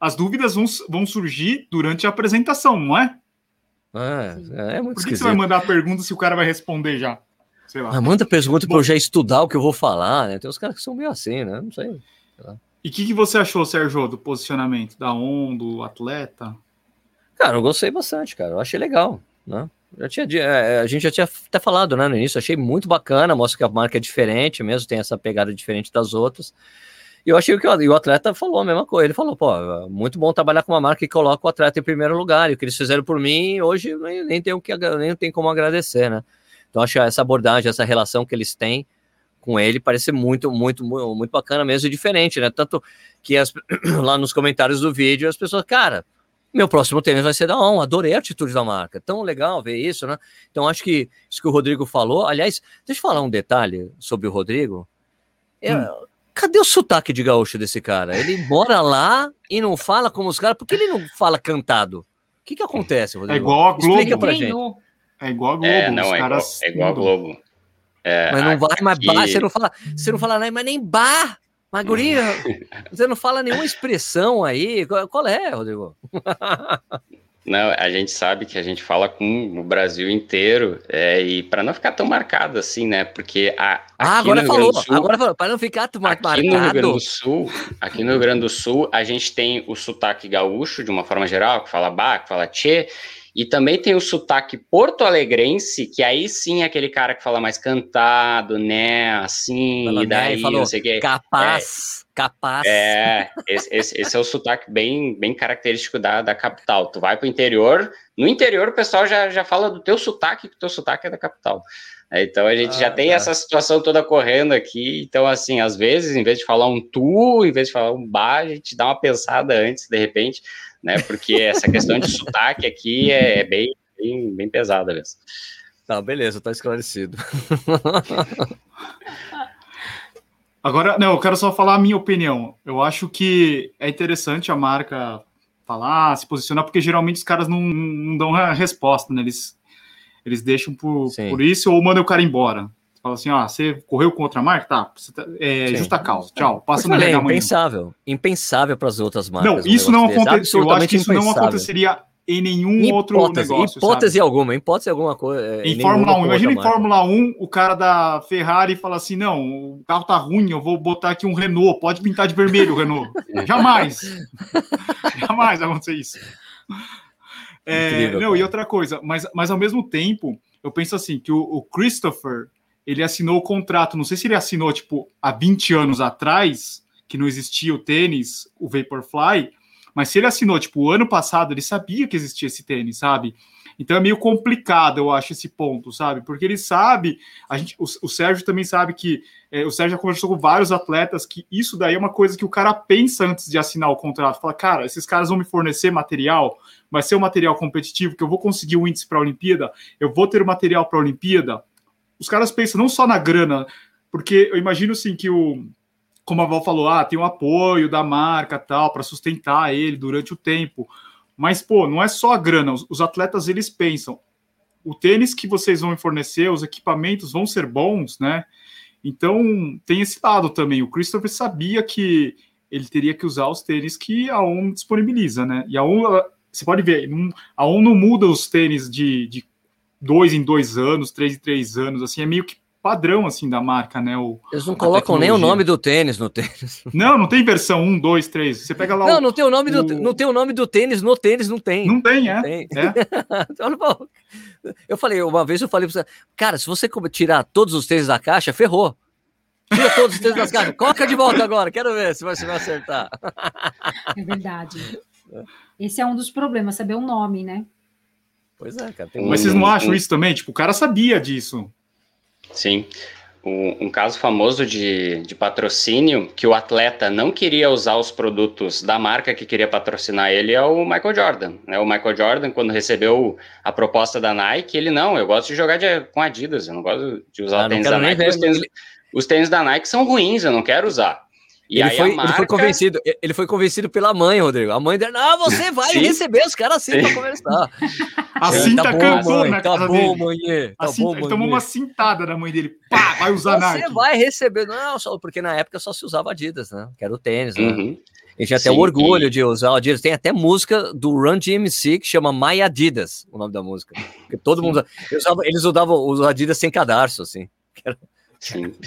As dúvidas vão, vão surgir durante a apresentação, não é? É, é muito Por que, que você vai mandar a pergunta se o cara vai responder já? Sei lá. Ah, manda pergunta para eu já estudar o que eu vou falar, né? Tem uns caras que são meio assim, né? Não sei. sei. E o que, que, você achou, Sérgio, do posicionamento da ON, do atleta? Cara, eu gostei bastante, cara. Eu achei legal, né? Já tinha, é, é, a gente já tinha até falado né, no início, achei muito bacana, mostra que a marca é diferente mesmo, tem essa pegada diferente das outras. E eu achei que o, atleta falou a mesma coisa. Ele falou, pô, muito bom trabalhar com uma marca que coloca o atleta em primeiro lugar. E o que eles fizeram por mim, hoje nem, nem tem o que nem tem como agradecer, né? Então, acho essa abordagem, essa relação que eles têm com ele parece muito, muito, muito bacana mesmo e diferente, né? Tanto que as, <clears throat> lá nos comentários do vídeo as pessoas, cara, meu próximo tênis vai ser da ON, adorei a atitude da marca, tão legal ver isso, né? Então acho que isso que o Rodrigo falou, aliás, deixa eu falar um detalhe sobre o Rodrigo. Eu, hum. Cadê o sotaque de gaúcho desse cara? Ele mora lá e não fala como os caras, por que ele não fala cantado? O que que acontece, Rodrigo? É igual a Globo. Explica pra gente. É igual a Globo. É, não, é, caras... igual, é igual a Globo. É, mas não aqui... vai mais bar, você não fala, você não fala mas nem bar. Mas, guria, <laughs> você não fala nenhuma expressão aí. Qual, é, Rodrigo? <laughs> Não, a gente sabe que a gente fala com o Brasil inteiro é, e para não ficar tão marcado assim, né? Porque a, ah, agora falou, Sul, agora falou, para não ficar tão aqui marcado. No Rio Grande do Sul, aqui no Rio Grande do Sul, a gente tem o sotaque gaúcho de uma forma geral, que fala ba, que fala tchê, e também tem o sotaque porto-alegrense, que aí sim é aquele cara que fala mais cantado, né? Assim, Fala, e daí, né? falou, não sei o quê. Capaz, é, capaz. É, esse, esse, esse, é o sotaque bem, bem característico da, da capital. Tu vai para o interior, no interior o pessoal já, já fala do teu sotaque, que o teu sotaque é da capital. Então a gente ah, já tem tá. essa situação toda correndo aqui. Então, assim, às vezes, em vez de falar um tu, em vez de falar um ba, a gente dá uma pensada antes, de repente né? Porque essa questão de sotaque aqui é, é bem, bem, bem pesada mesmo. Tá, beleza, tá esclarecido. Agora, não, eu quero só falar a minha opinião. Eu acho que é interessante a marca falar, se posicionar, porque geralmente os caras não, não dão a resposta, né? Eles, eles deixam por, por isso ou mandam o cara embora. Fala assim, ó, você correu com outra marca? Tá, tá é, justa causa. Tchau, passa na Liga Impensável. Impensável para as outras marcas. Não, isso não acontece. Eu acho que isso impensável. não aconteceria em nenhum hipótese, outro negócio. Hipótese sabe? alguma, hipótese alguma coisa. É, em, em Fórmula 1, imagina em Fórmula 1 o cara da Ferrari fala assim: não, o carro tá ruim, eu vou botar aqui um Renault, pode pintar de vermelho o Renault. <laughs> Jamais! <laughs> Jamais vai acontecer isso. É, Incrível, não, cara. e outra coisa, mas, mas ao mesmo tempo, eu penso assim: que o, o Christopher ele assinou o contrato, não sei se ele assinou, tipo, há 20 anos atrás, que não existia o tênis, o Vaporfly, mas se ele assinou, tipo, o ano passado, ele sabia que existia esse tênis, sabe? Então é meio complicado, eu acho, esse ponto, sabe? Porque ele sabe, a gente, o, o Sérgio também sabe que é, o Sérgio já conversou com vários atletas que isso daí é uma coisa que o cara pensa antes de assinar o contrato. Fala, cara, esses caras vão me fornecer material, vai ser um material competitivo, que eu vou conseguir o um índice para a Olimpíada, eu vou ter o material para a Olimpíada os caras pensam não só na grana, porque eu imagino assim que o como a Val falou, ah, tem o apoio da marca tal para sustentar ele durante o tempo. Mas pô, não é só a grana, os, os atletas eles pensam, o tênis que vocês vão fornecer, os equipamentos vão ser bons, né? Então, tem esse lado também. O Christopher sabia que ele teria que usar os tênis que a ON disponibiliza, né? E a ON, você pode ver, a ON não muda os tênis de, de dois em dois anos, três em três anos, assim, é meio que padrão assim da marca, né? O, Eles não colocam nem o nome do tênis no tênis. <laughs> Não, não tem versão um, dois, três. Você pega lá. Não, o, não tem o nome o... do, não tem o nome do tênis no tênis, não tem. Não tem, é. Não tem. é. <laughs> eu falei uma vez, eu falei para você, cara, se você tirar todos os tênis da caixa, ferrou. Tira todos os tênis das caixas. <laughs> Coloca de volta agora. Quero ver se vai, se vai acertar. É verdade. Esse é um dos problemas, saber o nome, né? Pois é, cara. Mas vocês não acham isso também? Tipo, o cara sabia disso. Sim. Um, um, caso famoso de, de patrocínio que o atleta não queria usar os produtos da marca que queria patrocinar ele é o Michael Jordan. Né? O Michael Jordan, quando recebeu a proposta da Nike, ele não, eu gosto de jogar de, com Adidas, eu não gosto de usar ah, tênis da Nike. Os tênis, os tênis da Nike são ruins, eu não quero usar. E ele, foi, marca... ele foi convencido, ele foi convencido pela mãe, Rodrigo. A mãe dele, não, você <laughs> vai Sim. receber os caras assim para conversar. <laughs> Assim tá, tá bom, mãe, tá bom, mãe. Tá assim, bom, ele tomou uma cintada da mãe dele. Pá, vai usar Nike. Você vai receber. Não, só porque na época só se usava Adidas, né? Que era o tênis, né? Uhum. A gente até o orgulho e... de usar o Adidas. Tem até música do Run DMC que chama My Adidas, o nome da música. Porque todo Sim. mundo. Eles usavam, eles usavam os Adidas sem cadarço, assim. Sim. <laughs>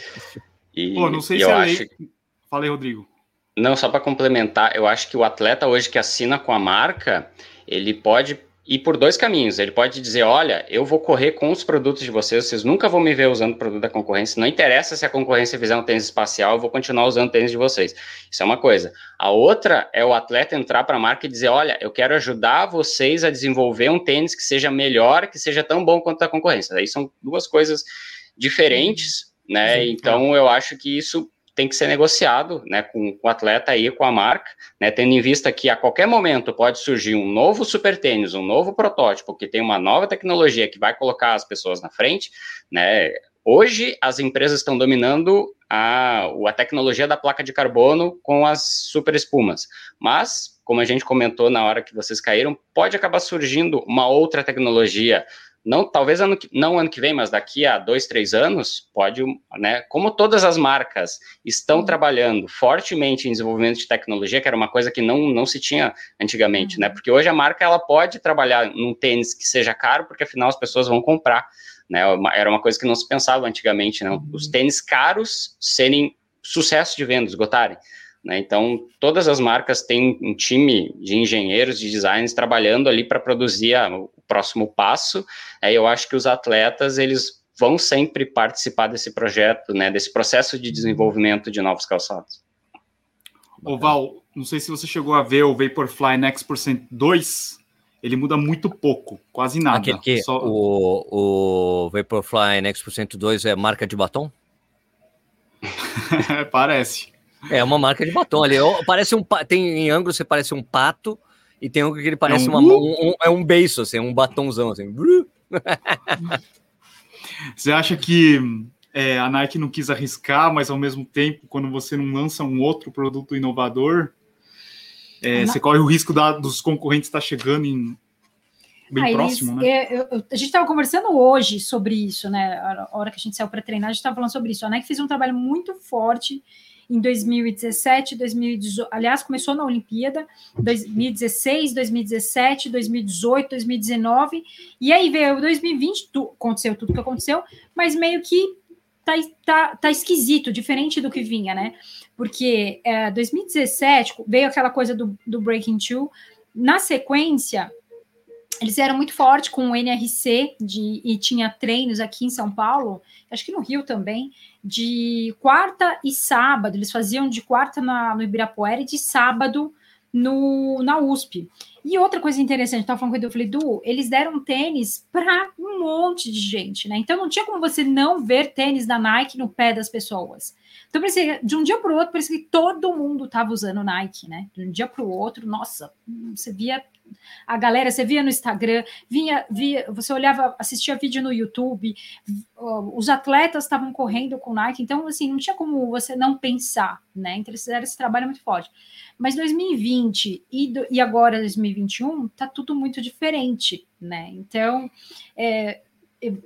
E, Pô, não sei se é acho... lei. Falei, Rodrigo. Não, só para complementar, eu acho que o atleta hoje que assina com a marca, ele pode ir por dois caminhos. Ele pode dizer: olha, eu vou correr com os produtos de vocês, vocês nunca vão me ver usando produto da concorrência. Não interessa se a concorrência fizer um tênis espacial, eu vou continuar usando o tênis de vocês. Isso é uma coisa. A outra é o atleta entrar para a marca e dizer: olha, eu quero ajudar vocês a desenvolver um tênis que seja melhor, que seja tão bom quanto a concorrência. Aí são duas coisas diferentes, né? Então eu acho que isso tem que ser negociado né, com, com, o atleta e com a marca, né, tendo em vista que a qualquer momento pode surgir um novo super tênis, um novo protótipo que tem uma nova tecnologia que vai colocar as pessoas na frente, né, Hoje, as empresas estão dominando a, a tecnologia da placa de carbono com as super espumas. Mas, como a gente comentou na hora que vocês caíram, pode acabar surgindo uma outra tecnologia não talvez ano que, não ano que vem, mas daqui a dois, três anos, pode, né? Como todas as marcas estão uhum. trabalhando fortemente em desenvolvimento de tecnologia, que era uma coisa que não, não se tinha antigamente, né? uhum. Porque hoje a marca ela pode trabalhar num tênis que seja caro, porque afinal as pessoas vão comprar, né? Era uma coisa que não se pensava antigamente, né? Uhum. Os tênis caros serem sucesso de venda, esgotarem. Né? Então, todas as marcas têm um time de engenheiros, de designers trabalhando ali para produzir a, próximo passo. É, eu acho que os atletas, eles vão sempre participar desse projeto, né, desse processo de desenvolvimento de novos calçados. Ô Val, não sei se você chegou a ver o Vaporfly Next Percent 2, ele muda muito pouco, quase nada. Aquele que Só... o, o Vaporfly Next Percent 2 é marca de batom? <laughs> Parece. É uma marca de batom ali. Parece um tem em ângulo você parece um pato e tem um que ele parece é um... uma um, um, é um beiço assim, um batonzão assim. <laughs> você acha que é, a Nike não quis arriscar, mas ao mesmo tempo, quando você não lança um outro produto inovador, é, você corre o risco da, dos concorrentes estar tá chegando em, bem ah, próximo, né? É, eu, a gente estava conversando hoje sobre isso, né? A hora que a gente saiu para treinar, a gente estava falando sobre isso. A Nike fez um trabalho muito forte em 2017, 2018, aliás, começou na Olimpíada, 2016, 2017, 2018, 2019, e aí veio 2020, tu, aconteceu tudo que aconteceu, mas meio que tá, tá, tá esquisito, diferente do que vinha, né? Porque é, 2017 veio aquela coisa do, do Breaking Two, na sequência, eles eram muito fortes com o NRC de, e tinha treinos aqui em São Paulo, acho que no Rio também, de quarta e sábado. Eles faziam de quarta na, no Ibirapuera e de sábado no, na USP. E outra coisa interessante, estava falando com o Edu, eu falei, Du, eles deram tênis para um monte de gente, né? Então não tinha como você não ver tênis da Nike no pé das pessoas. Então, parecia, de um dia para o outro, parecia que todo mundo estava usando Nike, né? De um dia para o outro, nossa, você via a galera, você via no Instagram, vinha, via, você olhava, assistia vídeo no YouTube, os atletas estavam correndo com Nike, então assim, não tinha como você não pensar, né? Então eles fizeram esse trabalho muito forte. Mas 2020 e, do, e agora 2021 tá tudo muito diferente, né? Então é,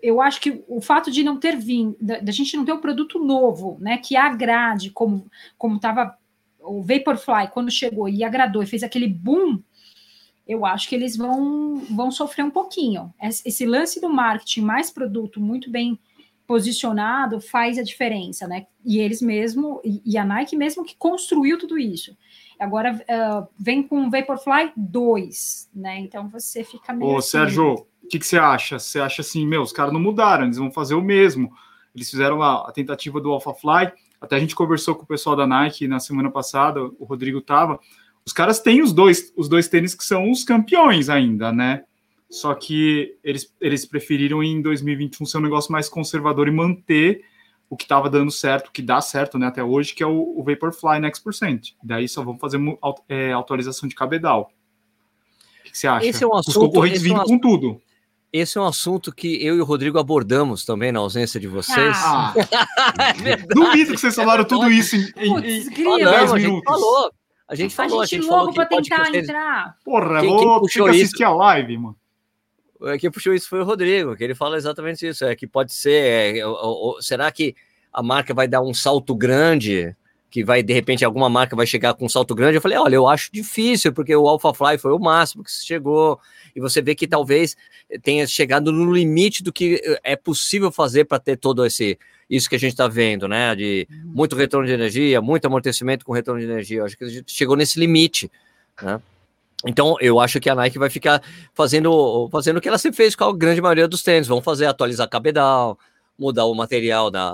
eu, acho que o fato de não ter vindo, da, da, gente não ter um produto novo, né, que agrade, como como estava o Vaporfly quando chegou e agradou e fez aquele boom, eu acho que eles vão, vão sofrer um pouquinho. Esse lance do marketing mais produto muito bem posicionado faz a diferença, né? E eles mesmo, e a Nike mesmo que construiu tudo isso. Agora uh, vem com o Vaporfly 2, né? Então você fica meio. Ô, assim, Sérgio, o que, que você acha? Você acha assim, meu, os caras não mudaram, eles vão fazer o mesmo. Eles fizeram a, a tentativa do AlphaFly, Até a gente conversou com o pessoal da Nike na semana passada, o Rodrigo tava. Os caras têm os dois, os dois tênis que são os campeões ainda, né? Só que eles, eles preferiram em 2021 ser um negócio mais conservador e manter o que estava dando certo, o que dá certo né, até hoje, que é o, o Vaporfly Next Percent. Daí só vamos fazer é, atualização de cabedal. O que você acha? Esse é um assunto, Os concorrentes vindo é um com tudo. Esse é um assunto que eu e o Rodrigo abordamos também na ausência de vocês. Ah, <laughs> é Duvido que vocês falaram tudo isso em, em, em 10 minutos. Falou. A gente falou, a gente, a gente falou que tentar entrar. Porra, quem, vou quem ter que assistir isso? a live, mano. Quem puxou isso foi o Rodrigo, que ele fala exatamente isso. É que pode ser. É, ou, ou, será que a marca vai dar um salto grande? Que vai, de repente, alguma marca vai chegar com um salto grande? Eu falei, olha, eu acho difícil, porque o AlphaFly foi o máximo que chegou. E você vê que talvez tenha chegado no limite do que é possível fazer para ter todo esse isso que a gente está vendo, né? De muito retorno de energia, muito amortecimento com retorno de energia. Eu acho que a gente chegou nesse limite, né? Então, eu acho que a Nike vai ficar fazendo, fazendo o que ela sempre fez com a grande maioria dos tênis. Vão fazer atualizar cabedal, mudar o material da,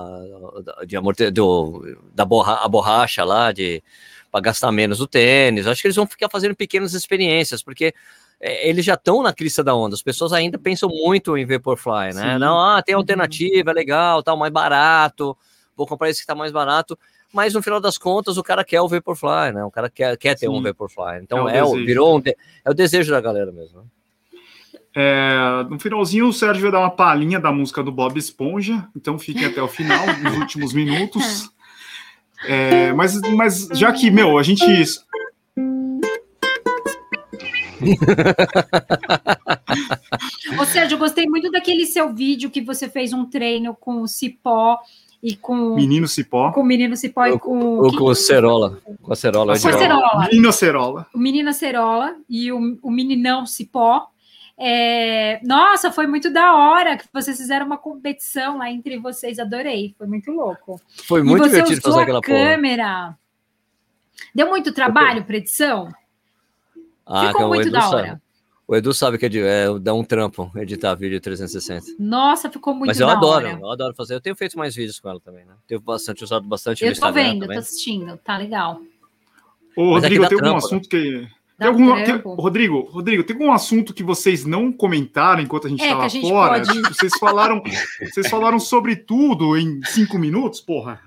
de amorte, do, da borra, a borracha lá, de para gastar menos o tênis. Acho que eles vão ficar fazendo pequenas experiências, porque eles já estão na crista da onda. As pessoas ainda pensam muito em Vaporfly, né? Sim. Não, ah, tem alternativa, é legal, tal, mais barato. Vou comprar esse que está mais barato mas no final das contas o cara quer o Vaporfly, né? O cara quer, quer ter Sim. um Vaporfly. Então é, o é virou um, é o desejo da galera mesmo. Né? É, no finalzinho o Sérgio vai dar uma palhinha da música do Bob Esponja, então fiquem até o final, nos últimos minutos. <laughs> É, mas, mas já que, meu, a gente. <laughs> Ô Sérgio, eu gostei muito daquele seu vídeo que você fez um treino com o cipó e com. Menino Cipó. Com o Menino Cipó e com. Ou com o Cerola. Com a Cerola. Com a Cerola. Menino Cerola. O Menino Cerola e o, o Meninão Cipó. É... Nossa, foi muito da hora que vocês fizeram uma competição lá entre vocês. Adorei, foi muito louco. Foi muito divertido fazer aquela câmera. Porra. Deu muito trabalho para edição? Ah, Ficou muito da hora. Sabe. O Edu sabe que é, é, dá um trampo editar vídeo 360. Nossa, ficou muito Mas eu adoro, hora. eu adoro fazer. Eu tenho feito mais vídeos com ela também, né? Tenho bastante, usado bastante Eu tô vendo, também. tô assistindo, tá legal. Ô, Rodrigo, tem algum assunto que. Tem algum, tem, Rodrigo, Rodrigo, tem algum assunto que vocês não comentaram enquanto a gente estava é, fora? Pode... Vocês falaram, vocês falaram sobre tudo em cinco minutos, porra.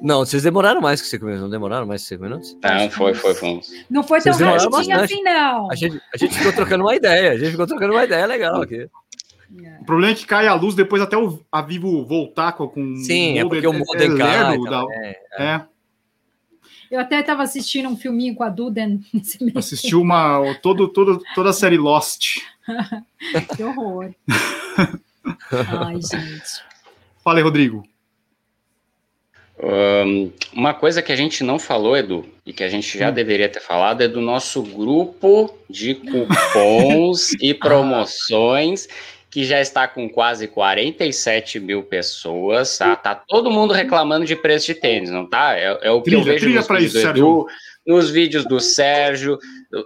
Não, vocês demoraram mais que cinco minutos, não demoraram mais que cinco minutos? Não, foi, foi, foi. Não foi tão rapidinho assim, não. A gente, a gente ficou trocando uma ideia, a gente ficou trocando uma ideia legal aqui. O problema é que cai a luz depois até o, a Vivo voltar com, com Sim, é porque o modem é, cai. Da, é, é. é. Eu até estava assistindo um filminho com a Duden. <laughs> Assistiu uma, todo, todo, toda a série Lost. <laughs> que horror. <laughs> Ai, gente. Fala aí, Rodrigo. Um, uma coisa que a gente não falou, Edu, e que a gente já hum. deveria ter falado, é do nosso grupo de cupons <laughs> e promoções, que já está com quase 47 mil pessoas. Tá, tá todo mundo reclamando de preço de tênis, não tá? É, é o que trilha, eu vejo nos vídeos isso, Edu, nos vídeos do Sérgio,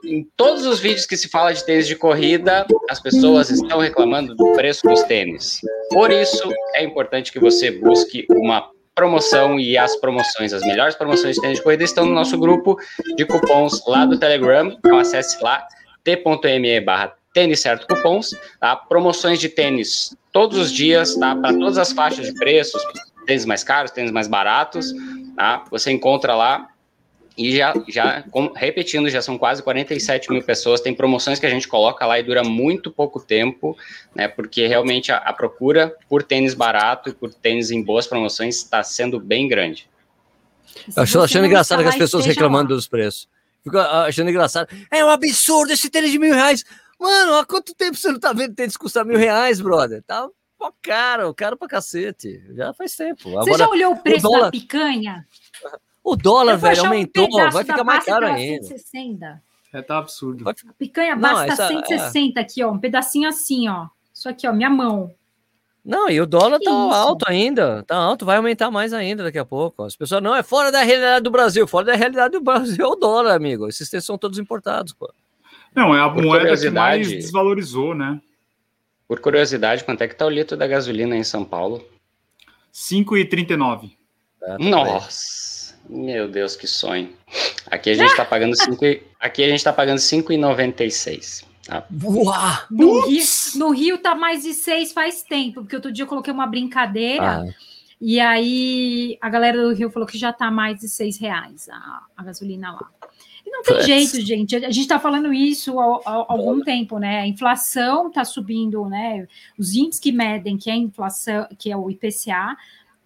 em todos os vídeos que se fala de tênis de corrida, as pessoas estão reclamando do preço dos tênis. Por isso, é importante que você busque uma promoção e as promoções, as melhores promoções de tênis de corrida estão no nosso grupo de cupons lá do Telegram. Então acesse lá t.me barra tênis certo cupons, tá? Promoções de tênis todos os dias, tá? Para todas as faixas de preços, tênis mais caros, tênis mais baratos, tá? Você encontra lá e já, já com, repetindo, já são quase 47 mil pessoas. Tem promoções que a gente coloca lá e dura muito pouco tempo, né? Porque realmente a, a procura por tênis barato e por tênis em boas promoções está sendo bem grande. Eu achando engraçado que as pessoas reclamando lá. dos preços. Fico achando engraçado. É um absurdo esse tênis de mil reais. Mano, há quanto tempo você não tá vendo tênis custar mil reais, brother? Tá pô, caro, caro pra cacete. Já faz tempo. Agora, você já olhou o preço o dólar... da picanha? O dólar, velho, aumentou, um vai ficar mais caro ainda. 160. É, tá absurdo. A picanha basta essa, 160 é... aqui, ó, um pedacinho assim, ó. Isso aqui, ó, minha mão. Não, e o dólar que tá isso? alto ainda, tá alto, vai aumentar mais ainda daqui a pouco. As pessoas, não, é fora da realidade do Brasil, fora da realidade do Brasil é o dólar, amigo. Esses textos são todos importados, pô. Não, é a Por moeda que mais desvalorizou, né? Por curiosidade, quanto é que tá o litro da gasolina em São Paulo? 5,39. Nossa, meu Deus, que sonho. Aqui a gente está pagando 5 aqui a gente tá pagando 5,96. Tá? No Rio, no Rio tá mais de 6 faz tempo, porque outro dia eu coloquei uma brincadeira. Ah. E aí a galera do Rio falou que já tá mais de 6 reais a, a gasolina lá. E não tem jeito, gente. A gente está falando isso há, há, algum tempo, né? A inflação está subindo, né? Os índices que medem, que é a inflação, que é o IPCA,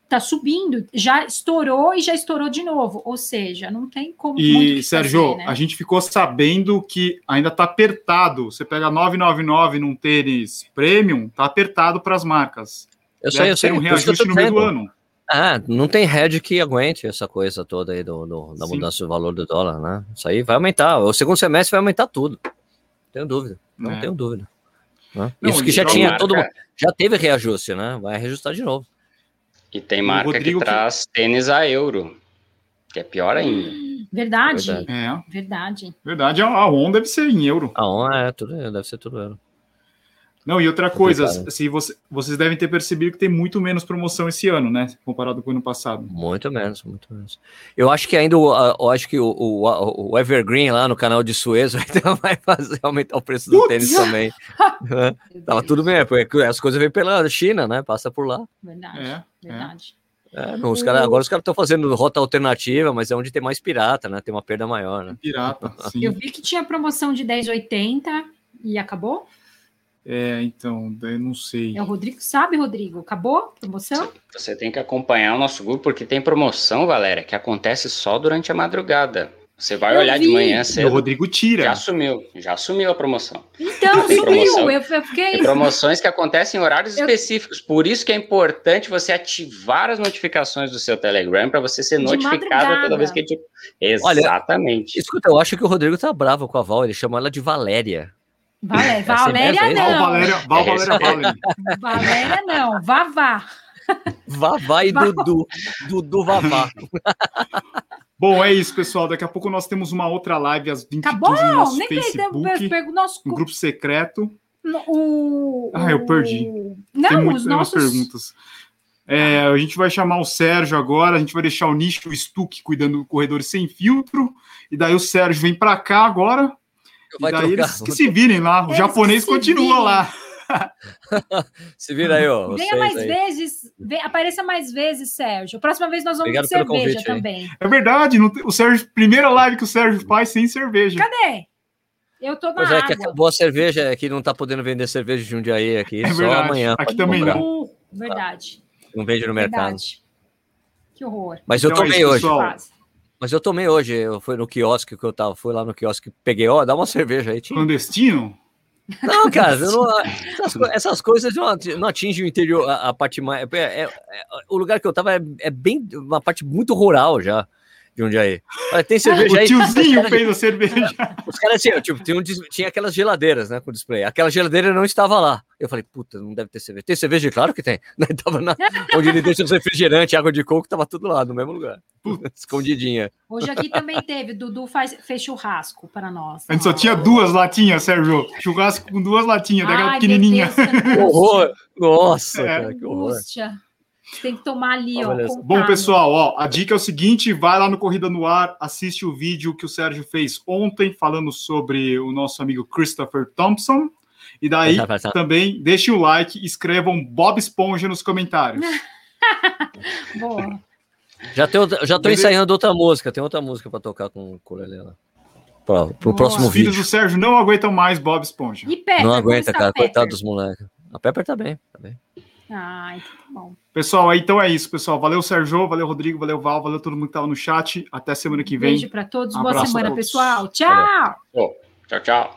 está subindo, já estourou e já estourou de novo. Ou seja, não tem como. E, Sérgio, fazer, né? a gente ficou sabendo que ainda está apertado. Você pega 999 num tênis premium, está apertado para as marcas. Eu sei, eu sei. um reajuste no meio do ano. Ah, não tem hedge que aguente essa coisa toda aí do, do da Sim. mudança do valor do dólar, né? Isso aí vai aumentar. O segundo semestre vai aumentar tudo. Não tenho dúvida. Não é. tenho dúvida. Né? Não, Isso que já tinha marca... todo Já teve reajuste, né? Vai reajustar de novo. E tem marca Rodrigo que traz tênis a euro, que é pior ainda. Verdade. Verdade. É. Verdade. Verdade, a ON deve ser em euro. A ON é tudo, deve ser tudo euro. Não, e outra coisa, se você, vocês devem ter percebido que tem muito menos promoção esse ano, né? Comparado com o ano passado. Muito menos, muito menos. Eu acho que ainda, eu acho que o, o, o Evergreen lá no canal de Suez <laughs> vai fazer aumentar o preço do tênis também. <laughs> Tava tudo bem, porque as coisas vêm pela China, né? Passa por lá. Verdade, é, verdade. É. É, os cara, agora os caras estão fazendo rota alternativa, mas é onde tem mais pirata, né? Tem uma perda maior, né? Pirata, <laughs> sim. Eu vi que tinha promoção de 10,80 e acabou? É, então, daí não sei. É o Rodrigo, sabe, Rodrigo? Acabou a promoção? Você tem que acompanhar o nosso grupo, porque tem promoção, galera, que acontece só durante a madrugada. Você vai eu olhar vi. de manhã cedo. O Rodrigo tira. Já assumiu, já assumiu a promoção. Então, tem sumiu. Eu fiquei... Tem promoções que acontecem em horários eu... específicos. Por isso que é importante você ativar as notificações do seu Telegram para você ser de notificado madrugada. toda vez que a gente. Exatamente. Olha, escuta, eu acho que o Rodrigo tá bravo com a Val, ele chamou ela de Valéria. Valéria, Valéria não. Val Valéria, Val Valéria, Valéria. Valéria não, Vavá. Vavá e Dudu. Dudu Vavá. Bom, é isso, pessoal. Daqui a pouco nós temos uma outra live às 20 Acabou? no nosso Nem Facebook, pego, nosso... um grupo secreto. O, ah, eu perdi. Não, Tem muitas nossos... perguntas. É, a gente vai chamar o Sérgio agora, a gente vai deixar o Nicho o Stuck cuidando do corredor sem filtro, e daí o Sérgio vem para cá agora, Vai daí trocar. eles que se virem lá. O eles japonês continua lá. <laughs> se vira aí, ó. Venha mais aí. vezes, vem, apareça mais vezes, Sérgio. Próxima vez nós vamos Obrigado ter cerveja convite, também. É verdade, não, o Sérgio, primeira live que o Sérgio faz sem cerveja. Cadê? Eu tô na pois é, água. que acabou a cerveja, é que não tá podendo vender cerveja de Jundiaí aqui, é só verdade. amanhã. Aqui também comprar. não. Verdade. Não vende no verdade. mercado. Que horror. Mas então, eu tomei é hoje. Pessoal, mas eu tomei hoje, eu fui no quiosque que eu tava, fui lá no quiosque, peguei, ó, dá uma <laughs> cerveja aí. Tinha. Clandestino? Não, <laughs> cara, não, essas, essas, coisas não, não atingem o interior, a, a parte mais. É, é, é, o lugar que eu tava é, é, bem uma parte muito rural já de onde aí. Olha, tem cerveja o aí. O tiozinho fez a cerveja. Os caras assim, tipo, tinha, um, tinha aquelas geladeiras, né, com display. Aquela geladeira não estava lá. Eu falei, puta, não deve ter cerveja. Tem cerveja? Claro que tem. <laughs> Tava na, onde ele deixa os refrigerantes, água de coco, tava tudo lá, no mesmo lugar. <laughs> Escondidinha. Hoje aqui também teve. Dudu faz, fez churrasco para nós. A gente só tinha duas latinhas, Sérgio. Churrasco com duas latinhas, daquela pequenininha. Que <laughs> horror! Nossa, é. cara, que horror. Angústia. Tem que tomar ali, ó. Bom, pessoal, ó, a dica é o seguinte: vai lá no Corrida no Ar, assiste o vídeo que o Sérgio fez ontem, falando sobre o nosso amigo Christopher Thompson. E daí também deixem o like e escrevam Bob Esponja nos comentários. <laughs> Boa. Já, tenho, já tô ensaiando outra música, tem outra música para tocar com o Corelê lá. Para o próximo Os vídeo. Os filhos do Sérgio não aguentam mais Bob Esponja. E Pepper, não aguenta, cara. Coitado dos moleques. A Pepper tá bem, tá bem. Ah, então tá bom. Pessoal, então é isso, pessoal. Valeu, Sérgio, valeu, Rodrigo, valeu, Val, valeu todo mundo que estava no chat. Até semana que vem. Beijo para todos, um boa semana, pessoal. Tchau! Tchau, tchau.